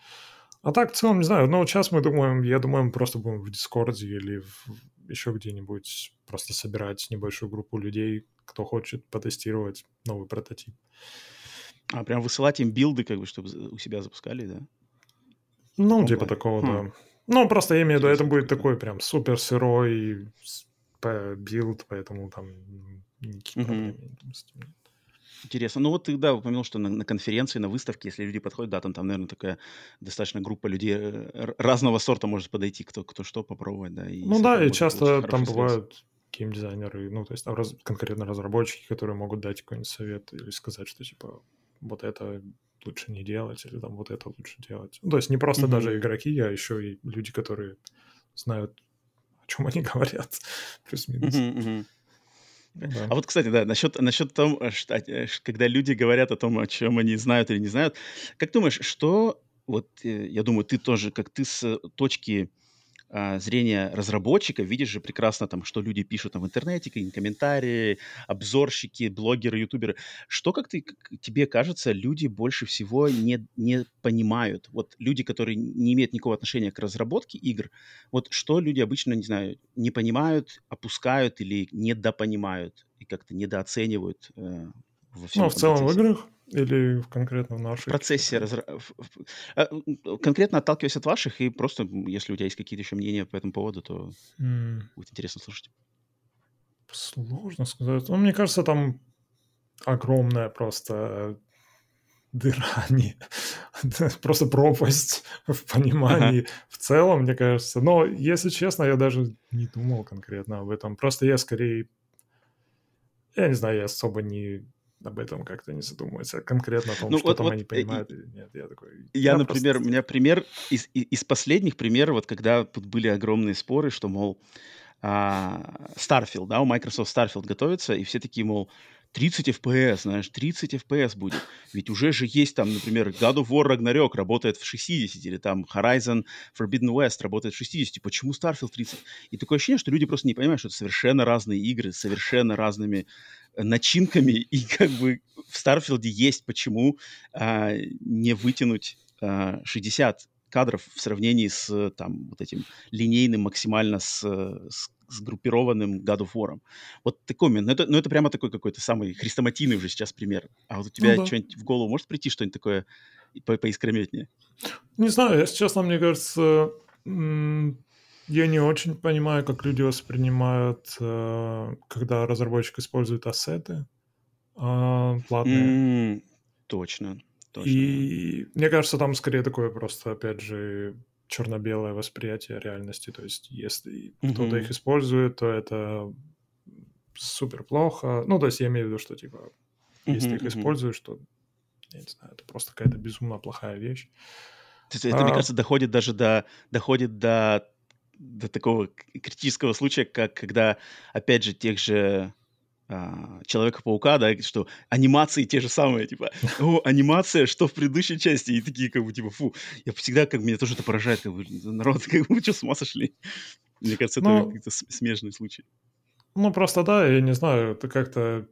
А так, в целом, не знаю, ну, сейчас мы думаем, я думаю, мы просто будем в Дискорде или в, еще где-нибудь просто собирать небольшую группу людей, кто хочет потестировать новый прототип. А прям высылать им билды, как бы, чтобы у себя запускали, да? Ну, Опа. типа такого, хм. да. Ну, просто я имею в виду, это будет такой прям супер сырой билд, поэтому там никаких проблем Интересно. Ну вот ты, да, упомянул, что на, на конференции, на выставке, если люди подходят, да, там, там, наверное, такая достаточно группа людей э, разного сорта может подойти, кто, кто что попробовать, да. И ну да, и часто там бывают геймдизайнеры, ну, то есть раз, конкретно разработчики, которые могут дать какой-нибудь совет или сказать, что, типа, вот это лучше не делать, или там вот это лучше делать. Ну, то есть не просто mm-hmm. даже игроки, а еще и люди, которые знают, о чем они говорят, плюс-минус. Mm-hmm, mm-hmm. Да. А вот, кстати, да, насчет, насчет того, что, э, когда люди говорят о том, о чем они знают или не знают, как думаешь, что, вот э, я думаю, ты тоже, как ты с точки зрения разработчика, видишь же прекрасно там, что люди пишут там в интернете, комментарии, обзорщики, блогеры, ютуберы. Что, как ты, тебе кажется, люди больше всего не, не понимают? Вот люди, которые не имеют никакого отношения к разработке игр, вот что люди обычно, не знаю, не понимают, опускают или недопонимают и как-то недооценивают э, во всем Ну, в целом процессе? в играх? Или конкретно в наших? В процессе, разра... А, конкретно отталкиваясь от ваших, и просто, если у тебя есть какие-то еще мнения по этому поводу, то mm. будет интересно слушать. Сложно сказать. Ну, мне кажется, там огромная просто дыра, не, просто пропасть в понимании ага. в целом, мне кажется. Но, если честно, я даже не думал конкретно об этом. Просто я скорее... Я не знаю, я особо не об этом как-то не задумывается, конкретно о том, ну, что вот, там вот, они понимают или нет. Я такой... Я, я например, просто... у меня пример из, из последних примеров, вот когда тут были огромные споры, что, мол, а, Starfield, да, у Microsoft Starfield готовится, и все такие, мол, 30 FPS, знаешь, 30 FPS будет. Ведь уже же есть там, например, God of War Ragnarok работает в 60, или там Horizon Forbidden West работает в 60. Почему Starfield 30? И такое ощущение, что люди просто не понимают, что это совершенно разные игры, совершенно разными э, начинками, и как бы в Starfield есть почему а, не вытянуть а, 60 кадров в сравнении с там вот этим линейным максимально с, с сгруппированным God of War. Вот такой момент. Но это, но это прямо такой какой-то самый хрестоматийный уже сейчас пример. А вот у тебя ну, да. что-нибудь в голову может прийти, что-нибудь такое по поискрометнее? Не знаю, если честно, мне кажется, я не очень понимаю, как люди воспринимают, э, когда разработчик использует ассеты а, платные. Mm, точно. Точно. И мне кажется, там скорее такое просто, опять же, черно-белое восприятие реальности. То есть, если mm-hmm. кто-то их использует, то это супер плохо. Ну, то есть, я имею в виду, что типа, mm-hmm. если ты их используешь, то я не знаю, это просто какая-то безумно плохая вещь. То есть, это, а... мне кажется, доходит даже до доходит до до такого критического случая, как когда, опять же, тех же а, Человека-паука, да, что анимации те же самые, типа, о, анимация, что в предыдущей части, и такие, как бы, типа, фу, я всегда, как бы, меня тоже это поражает, как бы, народ, как бы, что, с ума сошли? Мне кажется, это ну, какой-то смежный случай. Ну, просто, да, я не знаю, это как-то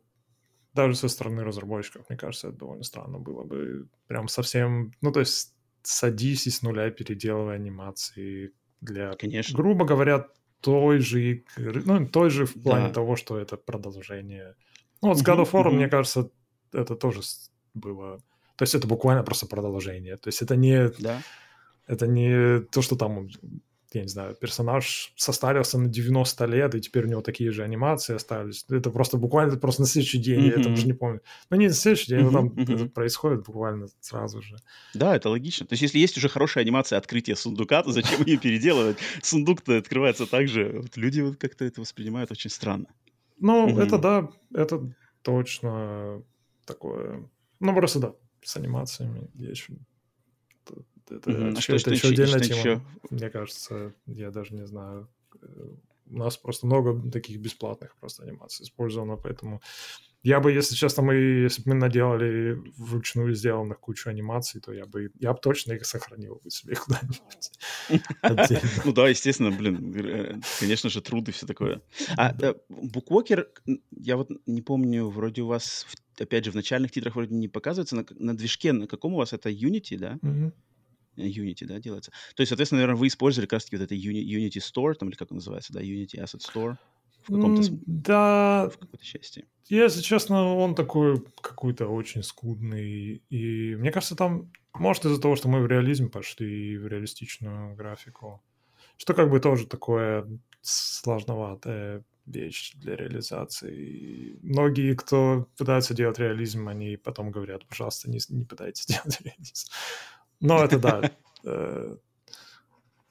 даже со стороны разработчиков, мне кажется, это довольно странно было бы. Прям совсем, ну, то есть садись и с нуля переделывай анимации для, Конечно. грубо говоря, той же игры, ну, той же в плане Да. того, что это продолжение. Ну, вот с God of War, мне кажется, это тоже было... То есть это буквально просто продолжение. То есть это не, Да. это не то, что там, я не знаю, персонаж состарился на 90 лет, и теперь у него такие же анимации остались. Это просто буквально это просто на следующий день, я там Мгм. уже не помню. Ну, не на следующий день, но там мгм. это происходит буквально сразу же. Да, это логично. То есть, если есть уже хорошая анимация открытия сундука, то зачем ее переделывать? Сундук-то открывается так же. Вот люди вот как-то это воспринимают очень странно. Ну, Мгм. это да, это точно такое... Ну, просто да, с анимациями я еще... Это, Мгм. А ещё- что- это что еще отдельная что тема. ещё? Мне кажется, я даже не знаю. Э, У нас просто много таких бесплатных просто анимаций использовано, поэтому я бы, если честно, мы, если бы мы наделали вручную сделанных кучу анимаций, то я бы, я бы точно их сохранил бы себе куда-нибудь. Ну да, естественно, блин, конечно же, труд и все такое. А э, Буквокер, я вот не помню, вроде у вас, опять же, в начальных титрах вроде не показывается, на движке, на каком у вас это Unity, да? Unity, да, делается. То есть, соответственно, наверное, вы использовали как раз-таки вот это Uni- Unity Store, там, или как он называется, да, Unity Asset Store в каком-то, Да, в какой-то части. если честно, он такой какой-то очень скудный. И мне кажется, там, может, из-за того, что мы в реализм пошли и в реалистичную графику, что как бы тоже такое сложноватая вещь для реализации. И многие, кто пытаются делать реализм, они потом говорят, пожалуйста, не, не пытайтесь делать реализм. Но это да, э,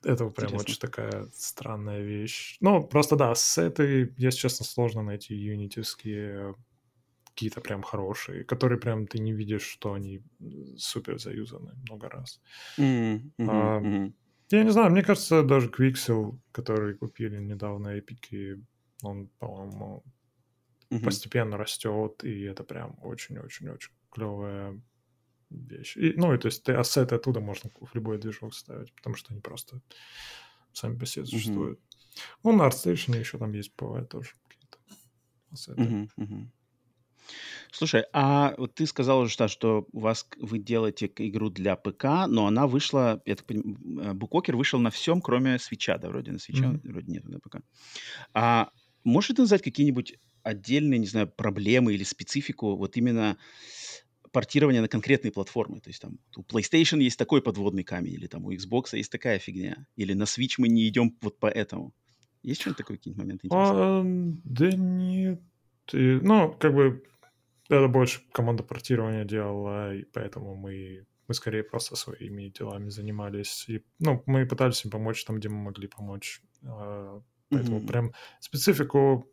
это прям Интересно. очень такая странная вещь. Ну, просто да, с этой, если честно, сложно найти юнитовские какие-то прям хорошие, которые прям ты не видишь, что они супер заюзаны много раз. А. Я не знаю, мне кажется, даже Quixel, который купили недавно эпики, он, по-моему, постепенно растет, и это прям очень-очень-очень клевая вещь. И, ну, и то есть ты ассеты оттуда можно в любой движок ставить, потому что они просто сами по себе существуют. Ну, на ArtStation еще там есть, бывает тоже какие-то ассеты. Мгм. Слушай, а вот ты сказал уже, что, что у вас вы делаете игру для ПК, но она вышла, я так понимаю, Букокер вышел на всем, кроме свеча, да, вроде на свеча, Мгм. вроде нет на ПК. А можешь ты назвать какие-нибудь отдельные, не знаю, проблемы или специфику вот именно портирования на конкретные платформы? То есть там у PlayStation есть такой подводный камень, или там у Xbox есть такая фигня, или на Switch мы не идем вот по этому. Есть что-нибудь такое, какие-нибудь моменты интересные? А, да нет. И, ну, как бы это больше команда портирования делала, и поэтому мы, мы скорее просто своими делами занимались. И, ну, мы пытались им помочь там, где мы могли помочь. А, Поэтому Мгм. прям специфику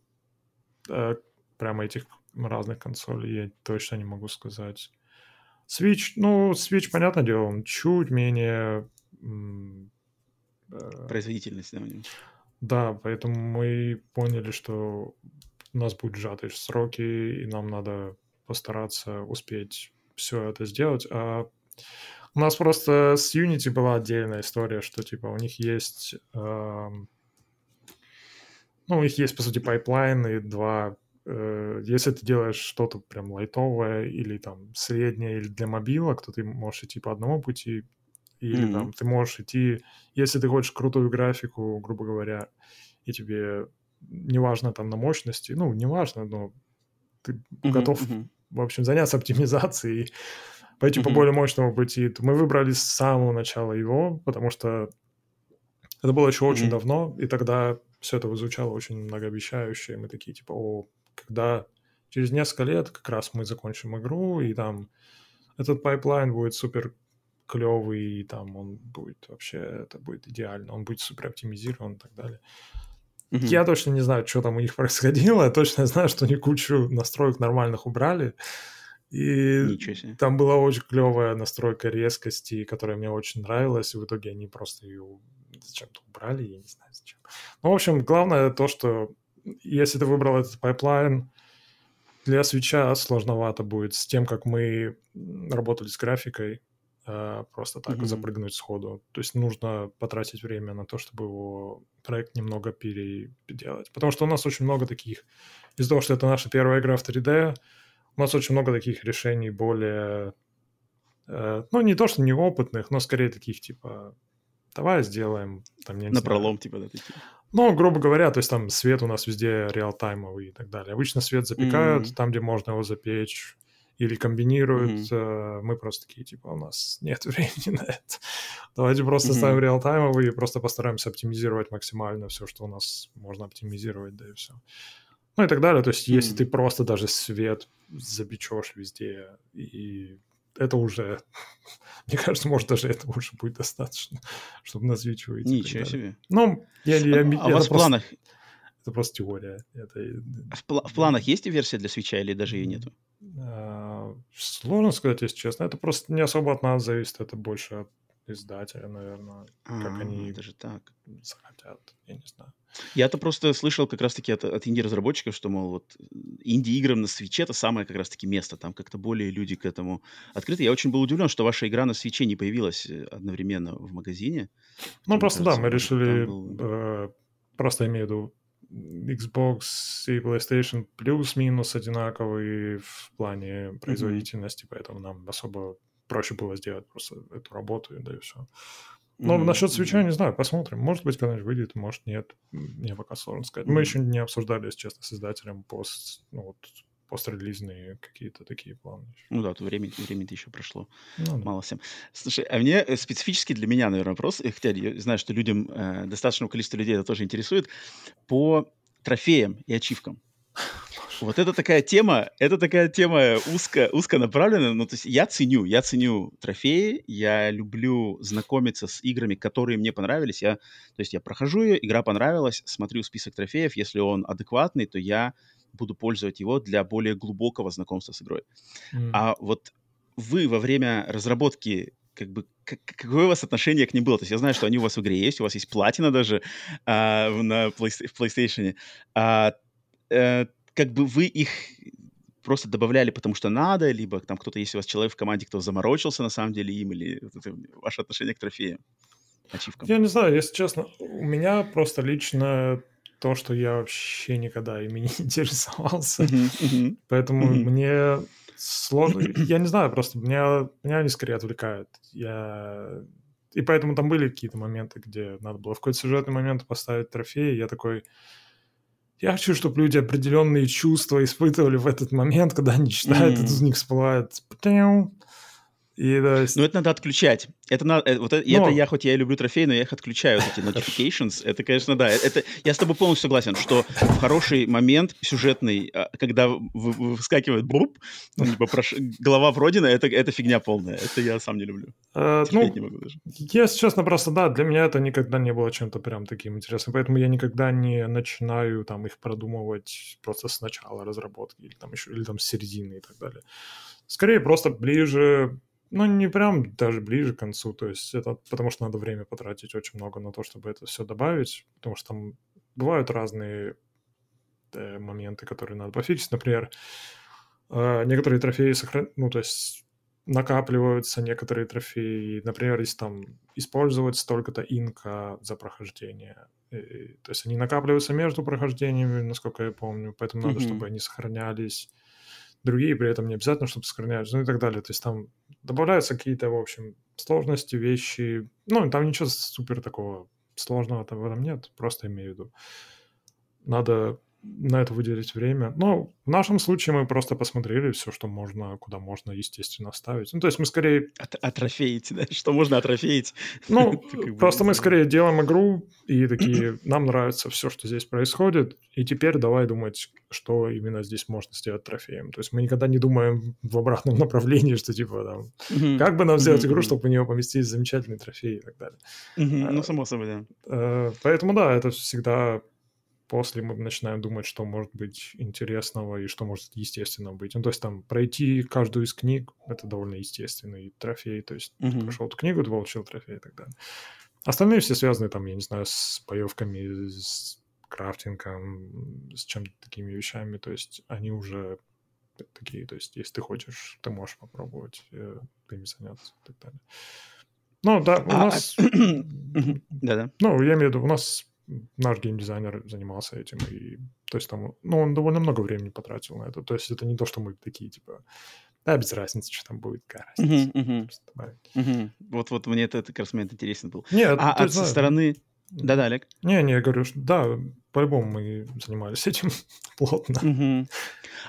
э, прямо этих разных консолей я точно не могу сказать. Switch, ну, Switch, понятное дело, он чуть менее... э, Производительность, да, у него. да, поэтому мы поняли, что у нас будут сжатые сроки, и нам надо постараться успеть все это сделать. А у нас просто с Unity была отдельная история, что типа у них есть... эм, ну, у них есть, по сути, pipeline а два... э, если ты делаешь что-то прям лайтовое или там среднее, или для мобилок, то ты можешь идти по одному пути, или Мгм. там ты можешь идти... Если ты хочешь крутую графику, грубо говоря, и тебе неважно там на мощности, ну, неважно, но ты Мгм, готов, в общем, заняться оптимизацией, пойти по Мгм. более мощному пути, то мы выбрали с самого начала его, потому что это было еще очень Мгм. давно, и тогда все это звучало очень многообещающе, и мы такие, типа, о, когда через несколько лет как раз мы закончим игру, и там этот пайплайн будет супер клевый, и там он будет вообще, это будет идеально, он будет супер оптимизирован и так далее. Мгм. Я точно не знаю, что там у них происходило, я точно знаю, что они кучу настроек нормальных убрали, и там была очень клевая настройка резкости, которая мне очень нравилась, и в итоге они просто ее зачем-то убрали, я не знаю зачем. Ну, в общем, главное то, что если ты выбрал этот пайплайн, для свеча сложновато будет с тем, как мы работали с графикой, э, просто так Мгм. запрыгнуть сходу. То есть нужно потратить время на то, чтобы его проект немного переделать. Потому что у нас очень много таких... Из-за того, что это наша первая игра в 3D, у нас очень много таких решений более, э, ну, не то, что неопытных, но скорее таких, типа, давай сделаем, там, не На знаю. пролом, типа, да, такие. Ну, грубо говоря, то есть там свет у нас везде реалтаймовый и так далее. Обычно свет запекают mm-hmm. там, где можно его запечь, или комбинируют. Mm-hmm. Мы просто такие, типа, у нас нет времени на это. Давайте просто mm-hmm. ставим реалтаймовый и просто постараемся оптимизировать максимально все, что у нас можно оптимизировать, да и все. Ну и так далее. То есть, mm-hmm. если ты просто даже свет запечешь везде и это уже, мне кажется, может, даже этого уже будет достаточно, чтобы на Switch выйти. Ничего себе. Ну, я, я, я, а у вас в планах... Это просто теория. Это... В, пл- в планах есть версия для свеча или даже ее нету? А, сложно сказать, если честно. Это просто не особо от нас зависит. Это больше от издателя, наверное, а, как они даже так захотят. Я не знаю. Я-то просто слышал как раз-таки от, от инди-разработчиков, что, мол, вот инди-играм на свече это самое как раз-таки место, там как-то более люди к этому открыты. Я очень был удивлен, что ваша игра на свече не появилась э, одновременно в магазине. Ну, просто кажется, да, мы решили, был... э, просто имею в виду, Xbox и PlayStation плюс-минус одинаковые в плане производительности, mm-hmm. поэтому нам особо проще было сделать просто эту работу, да и все. Но mm-hmm. насчет свеча не знаю, посмотрим. Может быть, когда-нибудь выйдет, может, нет. Мне пока сложно сказать. Mm-hmm. Мы еще не обсуждали, если честно, с издателем пост, ну, вот, пострелизные какие-то такие планы. Ну да, то время, время еще прошло. Ну, да. Мало всем. Слушай, а мне э, специфически для меня, наверное, вопрос, хотя я знаю, что людям, э, достаточному количеству людей это тоже интересует, по трофеям и ачивкам. Вот это такая тема, это такая тема узко, узконаправленная. Ну, то есть я ценю, я ценю трофеи, я люблю знакомиться с играми, которые мне понравились. Я, то есть я прохожу ее, игра понравилась, смотрю список трофеев, если он адекватный, то я буду пользовать его для более глубокого знакомства с игрой. Mm. А вот вы во время разработки как бы как, какое у вас отношение к ним было? То есть я знаю, что они у вас в игре есть, у вас есть платина даже а, на в PlayStation. А, а, как бы вы их просто добавляли, потому что надо, либо там кто-то, если у вас человек в команде, кто заморочился на самом деле им, или это ваше отношение к трофеям, ачивкам? Я не знаю, если честно, у меня просто лично то, что я вообще никогда ими не интересовался, поэтому мне сложно, я не знаю, просто меня, меня они скорее отвлекают. Я... И поэтому там были какие-то моменты, где надо было в какой-то сюжетный момент поставить трофей, я такой, я хочу, чтобы люди определенные чувства испытывали в этот момент, когда они читают, mm-hmm. из них всплывает. И, да, есть... Ну, это надо отключать. Это, надо, э, вот это, но... это я, хоть я и люблю трофеи, но я их отключаю, вот эти notifications. Это, конечно, да. Это, я с тобой полностью согласен, что в хороший момент сюжетный, а, когда выскакивает буб, ну, типа, прош... голова пройдена, это, это фигня полная. Это я сам не люблю. А, ну, не могу даже. Если честно, просто, да, для меня это никогда не было чем-то прям таким интересным. Поэтому я никогда не начинаю там их продумывать просто с начала разработки или там еще, или там с середины и так далее. Скорее, просто ближе ну, не прям даже ближе к концу, то есть это потому что надо время потратить очень много на то, чтобы это все добавить, потому что там бывают разные э, моменты, которые надо пофиксить. Например, э, некоторые трофеи сохран... ну, то есть накапливаются некоторые трофеи. Например, если там использовать столько-то инка за прохождение. И, то есть они накапливаются между прохождениями, насколько я помню, поэтому mm-hmm. надо, чтобы они сохранялись другие при этом не обязательно, чтобы сохранялись, ну и так далее. То есть там добавляются какие-то, в общем, сложности, вещи. Ну, там ничего супер такого сложного там в этом нет, просто имею в виду. Надо на это выделить время. Но в нашем случае мы просто посмотрели все, что можно, куда можно, естественно, ставить. Ну, то есть мы скорее... От атрофеить, да? Что можно атрофеить? Ну, просто мы скорее делаем игру, и такие, нам нравится все, что здесь происходит, и теперь давай думать, что именно здесь можно сделать трофеем. То есть мы никогда не думаем в обратном направлении, что типа там, как бы нам сделать игру, чтобы в нее поместить замечательный трофей и так далее. Ну, само собой, да. Э, поэтому, да, это всегда после мы начинаем думать, что может быть интересного и что может естественно быть. Ну, то есть там пройти каждую из книг — это довольно естественный трофей. То есть mm-hmm. ты прошел эту книгу, ты получил трофей и так далее. Остальные все связаны там, я не знаю, с боевками, с крафтингом, с чем-то такими вещами. То есть они уже такие, то есть если ты хочешь, ты можешь попробовать э, ими заняться и так далее. Ну, да, у а, нас... Да-да. Ну, я имею в виду, у нас наш геймдизайнер занимался этим, и То есть там, ну, он довольно много времени потратил на это. То есть это не то, что мы такие, типа, да, без разницы, что там будет, какая разница. Uh-huh, uh-huh. uh-huh. Вот, вот мне это, это как раз момент интересен был. Нет, а от, со стороны... Да-да, Олег. Не, не, я говорю, что да, по-любому мы занимались этим плотно. Угу.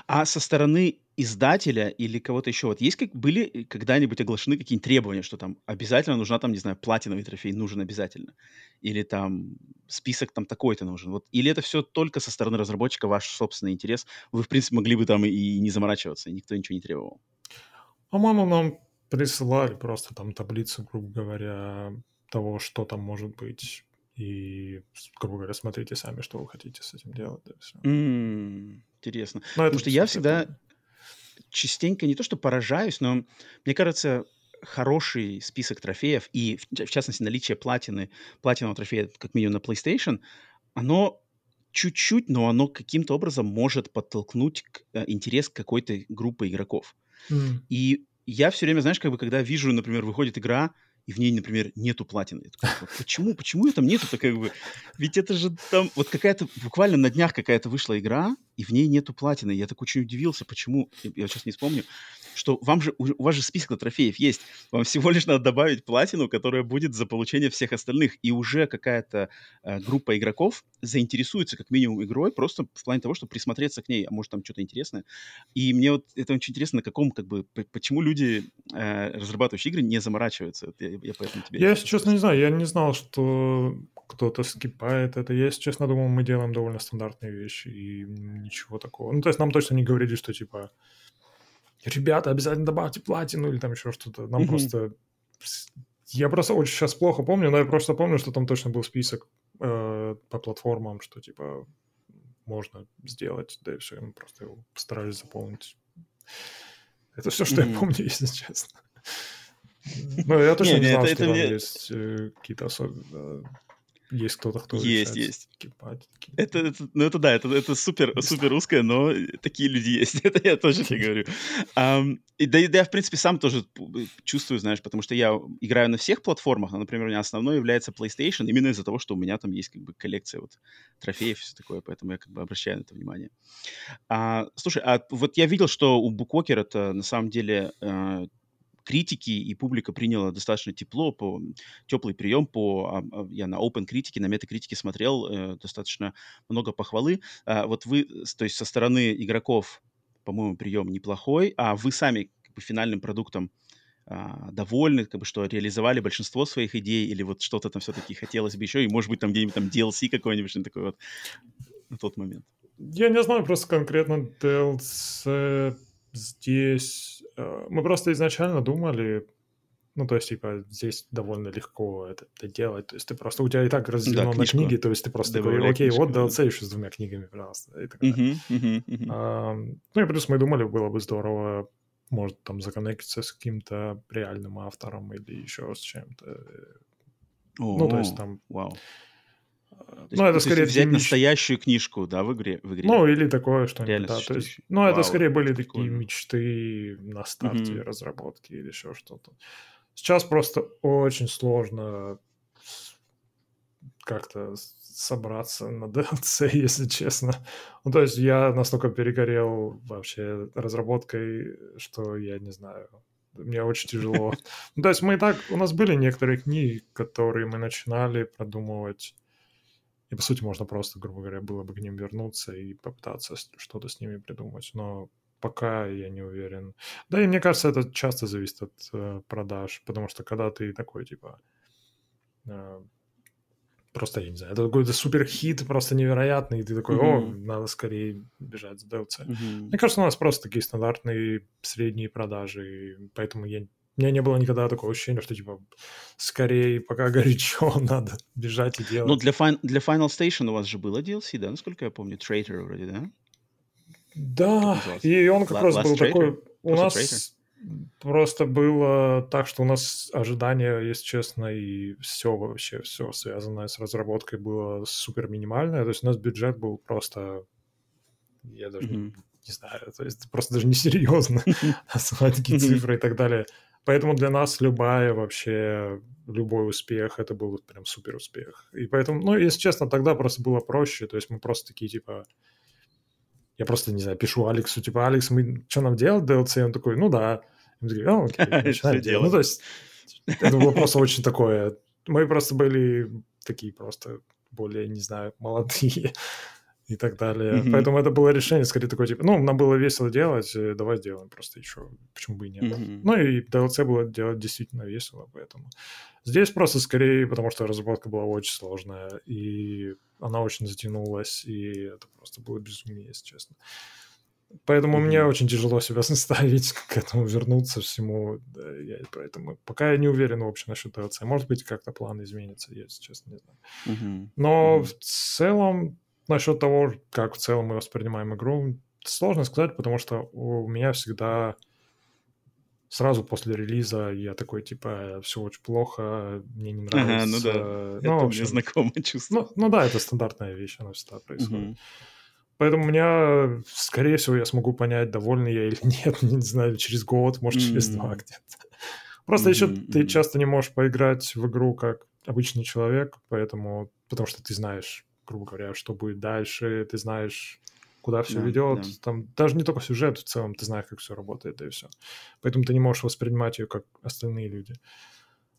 А со стороны издателя или кого-то еще, вот есть как были когда-нибудь оглашены какие-нибудь требования, что там обязательно нужна там, не знаю, платиновый трофей, нужен обязательно, или там список там такой-то нужен, вот, или это все только со стороны разработчика ваш собственный интерес, вы, в принципе, могли бы там и не заморачиваться, и никто ничего не требовал? По-моему, нам присылали просто там таблицу, грубо говоря, того, что там может быть и, грубо говоря, смотрите сами, что вы хотите с этим делать. Да, все. Mm, интересно. Но Потому что я всегда это... частенько не то что поражаюсь, но мне кажется, хороший список трофеев и, в частности, наличие платины, платинового трофея, как минимум на PlayStation, оно чуть-чуть, но оно каким-то образом может подтолкнуть к, э, интерес какой-то группы игроков. Mm. И я все время, знаешь, как бы, когда вижу, например, выходит игра, и в ней, например, нету платины. Я такой, почему? Почему ее там нету-то как бы? Ведь это же там вот какая-то, буквально на днях какая-то вышла игра, и в ней нету платины. Я так очень удивился, почему, я сейчас не вспомню, что вам же, у вас же список трофеев есть. Вам всего лишь надо добавить платину, которая будет за получение всех остальных. И уже какая-то э, группа игроков заинтересуется как минимум игрой, просто в плане того, чтобы присмотреться к ней, а может там что-то интересное. И мне вот это очень интересно, на каком, как бы, почему люди, э, разрабатывающие игры, не заморачиваются. Я, я поэтому тебе... Я, если честно, не знаю. Я не знал, что кто-то скипает это. Я, если честно, думал, мы делаем довольно стандартные вещи и ничего такого. Ну, то есть нам точно не говорили, что, типа, ребята, обязательно добавьте платину или там еще что-то. Нам mm-hmm. просто... Я просто очень сейчас плохо помню, но я просто помню, что там точно был список э, по платформам, что типа можно сделать, да и все, и мы просто его постарались заполнить. Это все, что mm-hmm. я помню, если честно. Ну, я точно не, не знал, это, что это там мне... есть э, какие-то особенные есть кто-то, кто есть, есть. Кипать, это, это, ну это да, это, это супер, супер русское, но такие люди есть. это я тоже тебе говорю. Um, и, да, да, я, в принципе, сам тоже чувствую, знаешь, потому что я играю на всех платформах, но, например, у меня основной является PlayStation, именно из-за того, что у меня там есть как бы коллекция вот трофеев и все такое, поэтому я как бы обращаю на это внимание. А, слушай, а вот я видел, что у Bookwalker это на самом деле uh, критики, и публика приняла достаточно тепло, по, теплый прием. По, а, я на Open критике, на метакритике смотрел, э, достаточно много похвалы. А, вот вы, то есть со стороны игроков, по-моему, прием неплохой, а вы сами как бы, финальным продуктом а, довольны, как бы, что реализовали большинство своих идей, или вот что-то там все-таки хотелось бы еще, и, может быть, там где-нибудь там DLC какой-нибудь, что-нибудь такое вот на тот момент? Я не знаю просто конкретно DLC здесь э, мы просто изначально думали, ну, то есть, типа, здесь довольно легко это, это делать. То есть, ты просто, у тебя и так разделено да, на книги, то есть, ты просто такой, окей, книжку, вот DLC да. еще с двумя книгами, пожалуйста. И так далее. Uh-huh, uh-huh, uh-huh. А, ну, и плюс мы думали, было бы здорово, может, там, законнектиться с каким-то реальным автором или еще с чем-то. Oh, ну, то есть, там... Wow. То ну, это скорее взять меч... настоящую книжку, да, в игре, в игре. Ну, или такое что-нибудь, да. То есть, ну, Вау, это скорее были такие мечты на старте mm-hmm. разработки или еще что-то. Сейчас просто очень сложно как-то собраться на DLC, если честно. Ну, то есть я настолько перегорел вообще разработкой, что я не знаю, мне очень тяжело. Ну, то есть мы и так, у нас были некоторые книги, которые мы начинали продумывать и, по сути, можно просто, грубо говоря, было бы к ним вернуться и попытаться что-то с ними придумать. Но пока я не уверен. Да, и мне кажется, это часто зависит от э, продаж, потому что когда ты такой, типа, э, просто, я не знаю, это какой-то супер хит, просто невероятный, и ты такой, mm-hmm. о, надо скорее бежать за DLC. Mm-hmm. Мне кажется, у нас просто такие стандартные средние продажи, поэтому я у меня не было никогда такого ощущения, что, типа, скорее, пока горячо, надо бежать и делать. Ну, для, фин- для Final Station у вас же было DLC, да, насколько я помню? Traitor вроде, да? Да, и он как La- раз был Traitor? такой... У Просто нас Traitor? просто было так, что у нас ожидания, если честно, и все вообще, все связанное с разработкой было супер минимальное. То есть у нас бюджет был просто... Я даже mm-hmm. не, не знаю, то есть просто даже несерьезно назвать такие цифры и так далее. Поэтому для нас любая вообще, любой успех, это был прям супер успех. И поэтому, ну, если честно, тогда просто было проще. То есть мы просто такие, типа, я просто, не знаю, пишу Алексу, типа, Алекс, мы что нам делать DLC? Он такой, ну да. Я такой, ну окей, начинаем делать. Ну, то есть, это было просто очень такое. Мы просто были такие просто более, не знаю, молодые и так далее. Mm-hmm. Поэтому это было решение, скорее, такое, типа, ну, нам было весело делать, э, давай сделаем просто еще, почему бы и нет. Mm-hmm. Ну, и DLC было делать действительно весело, поэтому. Здесь просто скорее, потому что разработка была очень сложная, и она очень затянулась, и это просто было безумие, если честно. Поэтому mm-hmm. мне очень тяжело себя заставить к этому вернуться всему. Да, я, поэтому пока я не уверен вообще насчет DLC. Может быть, как-то план изменится, я, если честно, не знаю. Mm-hmm. Но mm-hmm. в целом Насчет того, как в целом мы воспринимаем игру, сложно сказать, потому что у меня всегда сразу после релиза я такой, типа, все очень плохо, мне не нравится. Ага, ну да, ну, это общем, мне знакомое чувство. Ну, ну да, это стандартная вещь, она всегда происходит. Угу. Поэтому у меня, скорее всего, я смогу понять, довольный я или нет, не знаю, через год, может, mm-hmm. через два где-то. Просто mm-hmm. еще ты часто не можешь поиграть в игру как обычный человек, поэтому, потому что ты знаешь грубо говоря, что будет дальше, ты знаешь, куда все да, ведет. Да. Там даже не только сюжет в целом, ты знаешь, как все работает, и все. Поэтому ты не можешь воспринимать ее как остальные люди.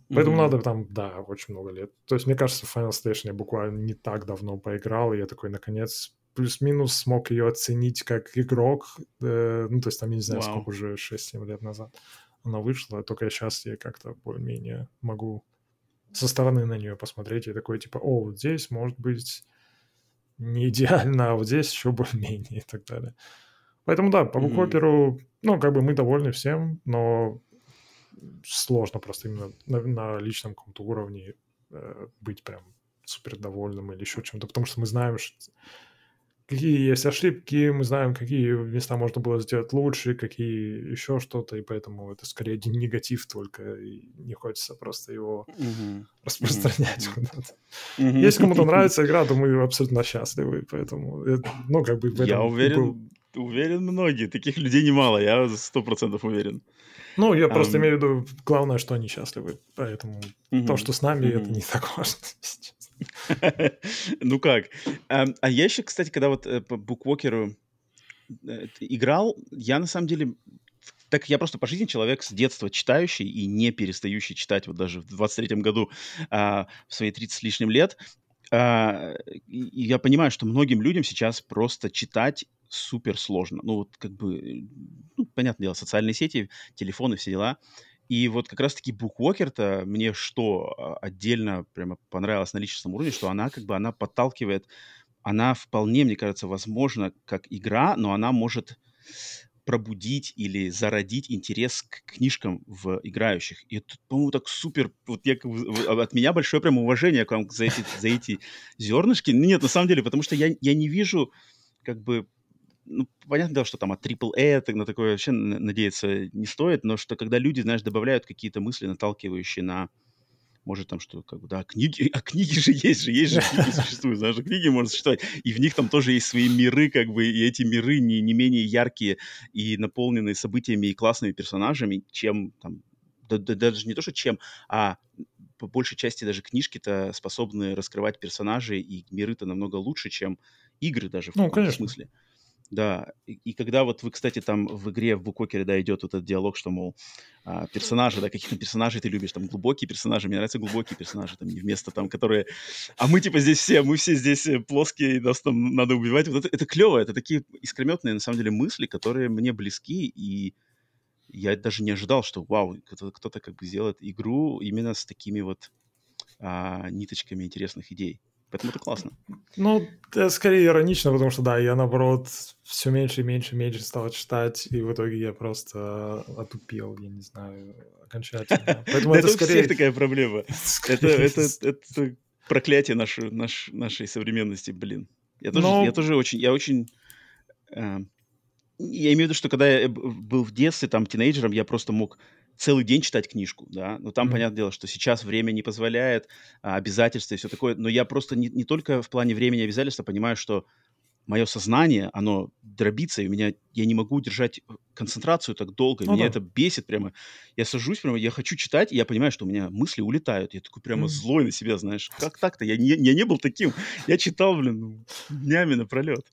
Поэтому mm-hmm. надо там, да, очень много лет. То есть, мне кажется, в Final Station я буквально не так давно поиграл, и я такой, наконец, плюс-минус смог ее оценить как игрок. Э, ну, то есть, там, я не знаю, wow. сколько уже, 6-7 лет назад она вышла, только сейчас я как-то более-менее могу со стороны на нее посмотреть и такой, типа, о, вот здесь может быть не идеально, а вот здесь еще более-менее и так далее. Поэтому да, по буквоперу, mm-hmm. ну, как бы мы довольны всем, но сложно просто именно на, на личном каком-то уровне э, быть прям супер довольным или еще чем-то, потому что мы знаем, что какие есть ошибки, мы знаем, какие места можно было сделать лучше, какие еще что-то, и поэтому это скорее один негатив только, и не хочется просто его mm-hmm. распространять mm-hmm. куда-то. Mm-hmm. Если кому-то нравится игра, то мы абсолютно счастливы, поэтому, ну, как бы... Я уверен, был... уверен многие, таких людей немало, я сто процентов уверен. Ну, я просто um... имею в виду, главное, что они счастливы, поэтому mm-hmm. то, что с нами, mm-hmm. это не так важно. Ну как? А я еще, кстати, когда вот э, по буквокеру э, играл, я на самом деле так я просто по жизни человек с детства читающий и не перестающий читать вот даже в 23-м году а, в свои 30 с лишним лет. А, и я понимаю, что многим людям сейчас просто читать супер сложно. Ну вот как бы, ну, понятное дело, социальные сети, телефоны, все дела. И вот как раз-таки Буквокер-то мне что а, отдельно прямо понравилось на личностном уровне, что она как бы, она подталкивает, она вполне, мне кажется, возможно, как игра, но она может пробудить или зародить интерес к книжкам в играющих. И это, по-моему, так супер. Вот я, а, от меня большое прям уважение к вам за эти, за эти зернышки. Нет, на самом деле, потому что я, я не вижу как бы ну, понятно, да, что там от AAA на такое вообще надеяться не стоит, но что когда люди, знаешь, добавляют какие-то мысли, наталкивающие на, может, там что, как бы, да, книги, а книги же есть же, есть же книги существуют, знаешь, книги можно существовать, и в них там тоже есть свои миры, как бы, и эти миры не, не менее яркие и наполненные событиями и классными персонажами, чем там, да, да, даже не то, что чем, а по большей части даже книжки-то способны раскрывать персонажей, и миры-то намного лучше, чем игры даже в ну, каком-то смысле. Да, и, и когда вот вы, кстати, там в игре в Букокере, да, идет вот этот диалог, что, мол, а, персонажи, да, каких-то персонажей ты любишь, там, глубокие персонажи, мне нравятся глубокие персонажи, там, не вместо там, которые... А мы, типа, здесь все, мы все здесь э, плоские, нас там надо убивать. Вот это, это клево, это такие искрометные, на самом деле, мысли, которые мне близки, и я даже не ожидал, что, вау, кто-то как бы сделает игру именно с такими вот а, ниточками интересных идей. Поэтому это классно. Ну, это скорее иронично, потому что, да, я, наоборот, все меньше и меньше и меньше стал читать, и в итоге я просто отупел, я не знаю, окончательно. Поэтому это, скорее... всех такая проблема. Это, проклятие нашей, наш, нашей современности, блин. Я тоже, тоже очень, я очень... Э, я имею в виду, что когда я был в детстве, там, тинейджером, я просто мог целый день читать книжку, да, но там, mm-hmm. понятное дело, что сейчас время не позволяет, а, обязательства и все такое, но я просто не, не только в плане времени обязательства понимаю, что мое сознание, оно дробится, и у меня, я не могу держать концентрацию так долго, ну, меня да. это бесит прямо. Я сажусь прямо, я хочу читать, и я понимаю, что у меня мысли улетают, я такой прямо mm. злой на себя, знаешь, как так-то, я не, я не был таким, я читал, блин, днями напролет.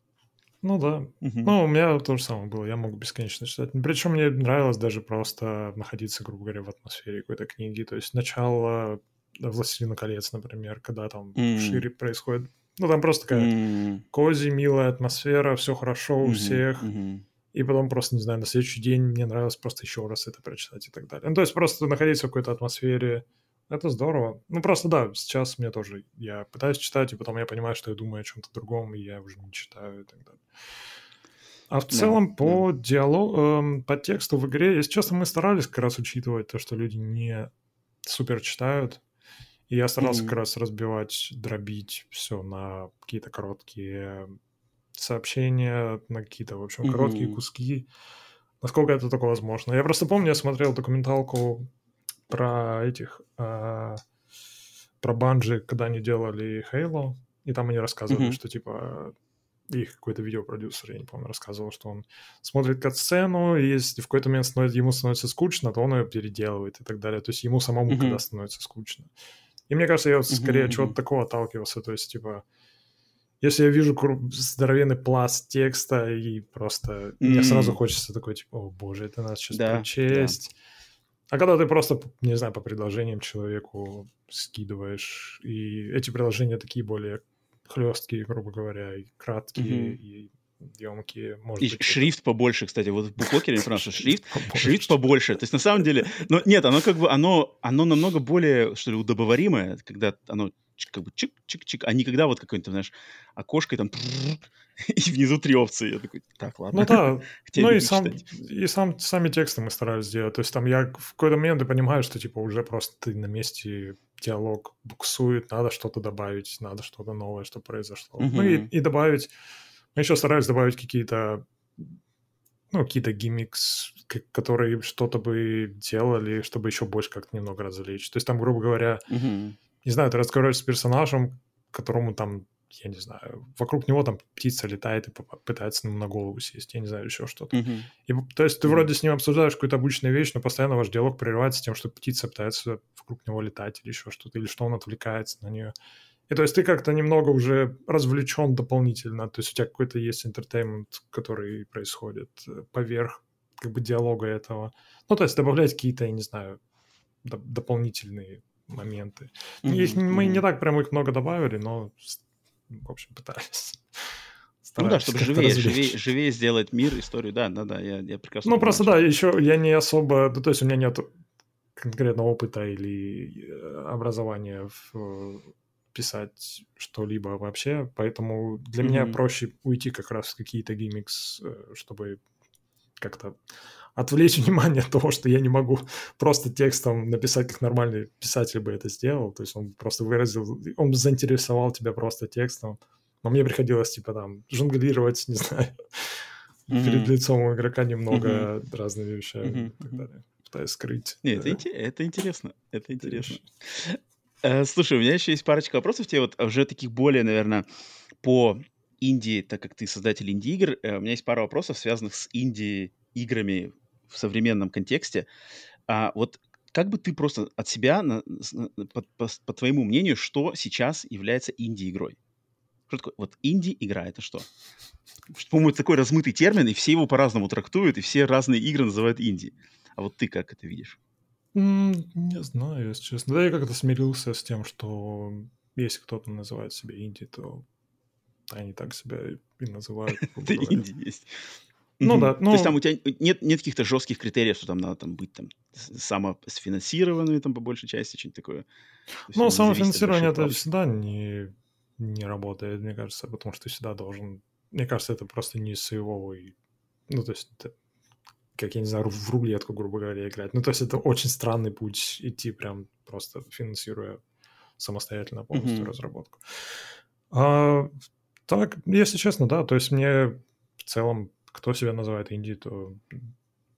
Ну да. Угу. Ну, у меня то же самое было. Я мог бесконечно читать. Причем мне нравилось даже просто находиться, грубо говоря, в атмосфере какой-то книги. То есть начало «Властелина колец», например, когда там mm. шире происходит. Ну, там просто такая mm. кози, милая атмосфера, все хорошо у mm-hmm. всех. Mm-hmm. И потом просто, не знаю, на следующий день мне нравилось просто еще раз это прочитать и так далее. Ну, то есть просто находиться в какой-то атмосфере, это здорово. Ну, просто да, сейчас мне тоже, я пытаюсь читать, и потом я понимаю, что я думаю о чем-то другом, и я уже не читаю и так далее. А в целом да, по да. диалогу, эм, по тексту в игре, если честно, мы старались как раз учитывать то, что люди не супер читают. И я старался mm-hmm. как раз разбивать, дробить все на какие-то короткие сообщения, на какие-то, в общем, короткие mm-hmm. куски. Насколько это только возможно. Я просто помню, я смотрел документалку про этих, э, про Банжи, когда они делали Halo, и там они рассказывали, mm-hmm. что типа их какой-то видеопродюсер, я не помню, рассказывал, что он смотрит кат-сцену, и если в какой-то момент становится, ему становится скучно, то он ее переделывает и так далее. То есть ему самому, mm-hmm. когда становится скучно. И мне кажется, я вот скорее mm-hmm. чего-то такого отталкивался. То есть, типа, если я вижу здоровенный пласт текста, и просто mm-hmm. мне сразу хочется такой, типа, о боже, это надо сейчас да, прочесть. Да. А когда ты просто, не знаю, по предложениям человеку скидываешь, и эти предложения такие более хлесткие, грубо говоря, и краткие, mm-hmm. и емкие. Может и быть, шрифт это... побольше, кстати. Вот в буквокере не что шрифт, шрифт побольше. То есть на самом деле, но нет, оно как бы, оно, оно намного более, что ли, удобоваримое, когда оно как бы чик-чик-чик, а не когда вот какое-то, знаешь, окошко и там и внизу три опции. Я такой, так, ладно. Ну да, ну и, сам, и сам, сами тексты мы старались сделать. То есть там я в какой-то момент я понимаю, что типа уже просто ты на месте диалог буксует, надо что-то добавить, надо что-то новое, что произошло. Mm-hmm. Ну и, и добавить... Мы еще старались добавить какие-то ну, какие-то гиммикс, которые что-то бы делали, чтобы еще больше как-то немного развлечь. То есть там, грубо говоря, mm-hmm не знаю, ты разговариваешь с персонажем, которому там, я не знаю, вокруг него там птица летает и пытается ему на голову сесть, я не знаю, еще что-то. Mm-hmm. И, то есть ты mm-hmm. вроде с ним обсуждаешь какую-то обычную вещь, но постоянно ваш диалог прерывается тем, что птица пытается вокруг него летать или еще что-то, или что он отвлекается на нее. И то есть ты как-то немного уже развлечен дополнительно, то есть у тебя какой-то есть интертеймент, который происходит э, поверх как бы диалога этого. Ну, то есть добавлять какие-то, я не знаю, дополнительные моменты. Mm-hmm. Их, мы не так прям их много добавили, но, в общем, пытались. Ну да, чтобы живее, живее, живее сделать мир, историю, да, да, да, я, я прекрасно Ну, просто, да, еще я не особо, ну, то есть у меня нет конкретного опыта или э, образования в писать что-либо вообще, поэтому для mm-hmm. меня проще уйти как раз в какие-то гиммикс, э, чтобы как-то отвлечь внимание от того, что я не могу просто текстом написать, как нормальный писатель бы это сделал. То есть он просто выразил, он заинтересовал тебя просто текстом. Но мне приходилось, типа, там, жонглировать, не знаю, mm-hmm. перед лицом у игрока немного mm-hmm. разными вещами mm-hmm. и так далее. Пытаюсь скрыть. Нет, да. это, это интересно. Это интересно. Э, слушай, у меня еще есть парочка вопросов тебе, вот уже таких более, наверное, по Индии, так как ты создатель инди-игр, э, у меня есть пара вопросов, связанных с инди-играми в современном контексте. А вот как бы ты просто от себя, на, по, по, по твоему мнению, что сейчас является инди-игрой? Что такое? Вот инди-игра — это что? По-моему, это такой размытый термин, и все его по-разному трактуют, и все разные игры называют инди. А вот ты как это видишь? не знаю, если честно. Да, я как-то смирился с тем, что если кто-то называет себя инди, то они так себя и называют. Это инди есть. Ну да. Ну... То есть там у тебя нет, нет каких-то жестких критериев, что там надо там, быть там самосфинансированными там по большей части, что-нибудь такое. Ну, самофинансирование это всегда не, не работает, мне кажется, потому что ты всегда должен... Мне кажется, это просто не своего... Ну, то есть это как, я не знаю, в рулетку, грубо говоря, играть. Ну, то есть это очень странный путь идти прям просто финансируя самостоятельно полностью mm-hmm. разработку. А, так, если честно, да, то есть мне в целом кто себя называет инди, то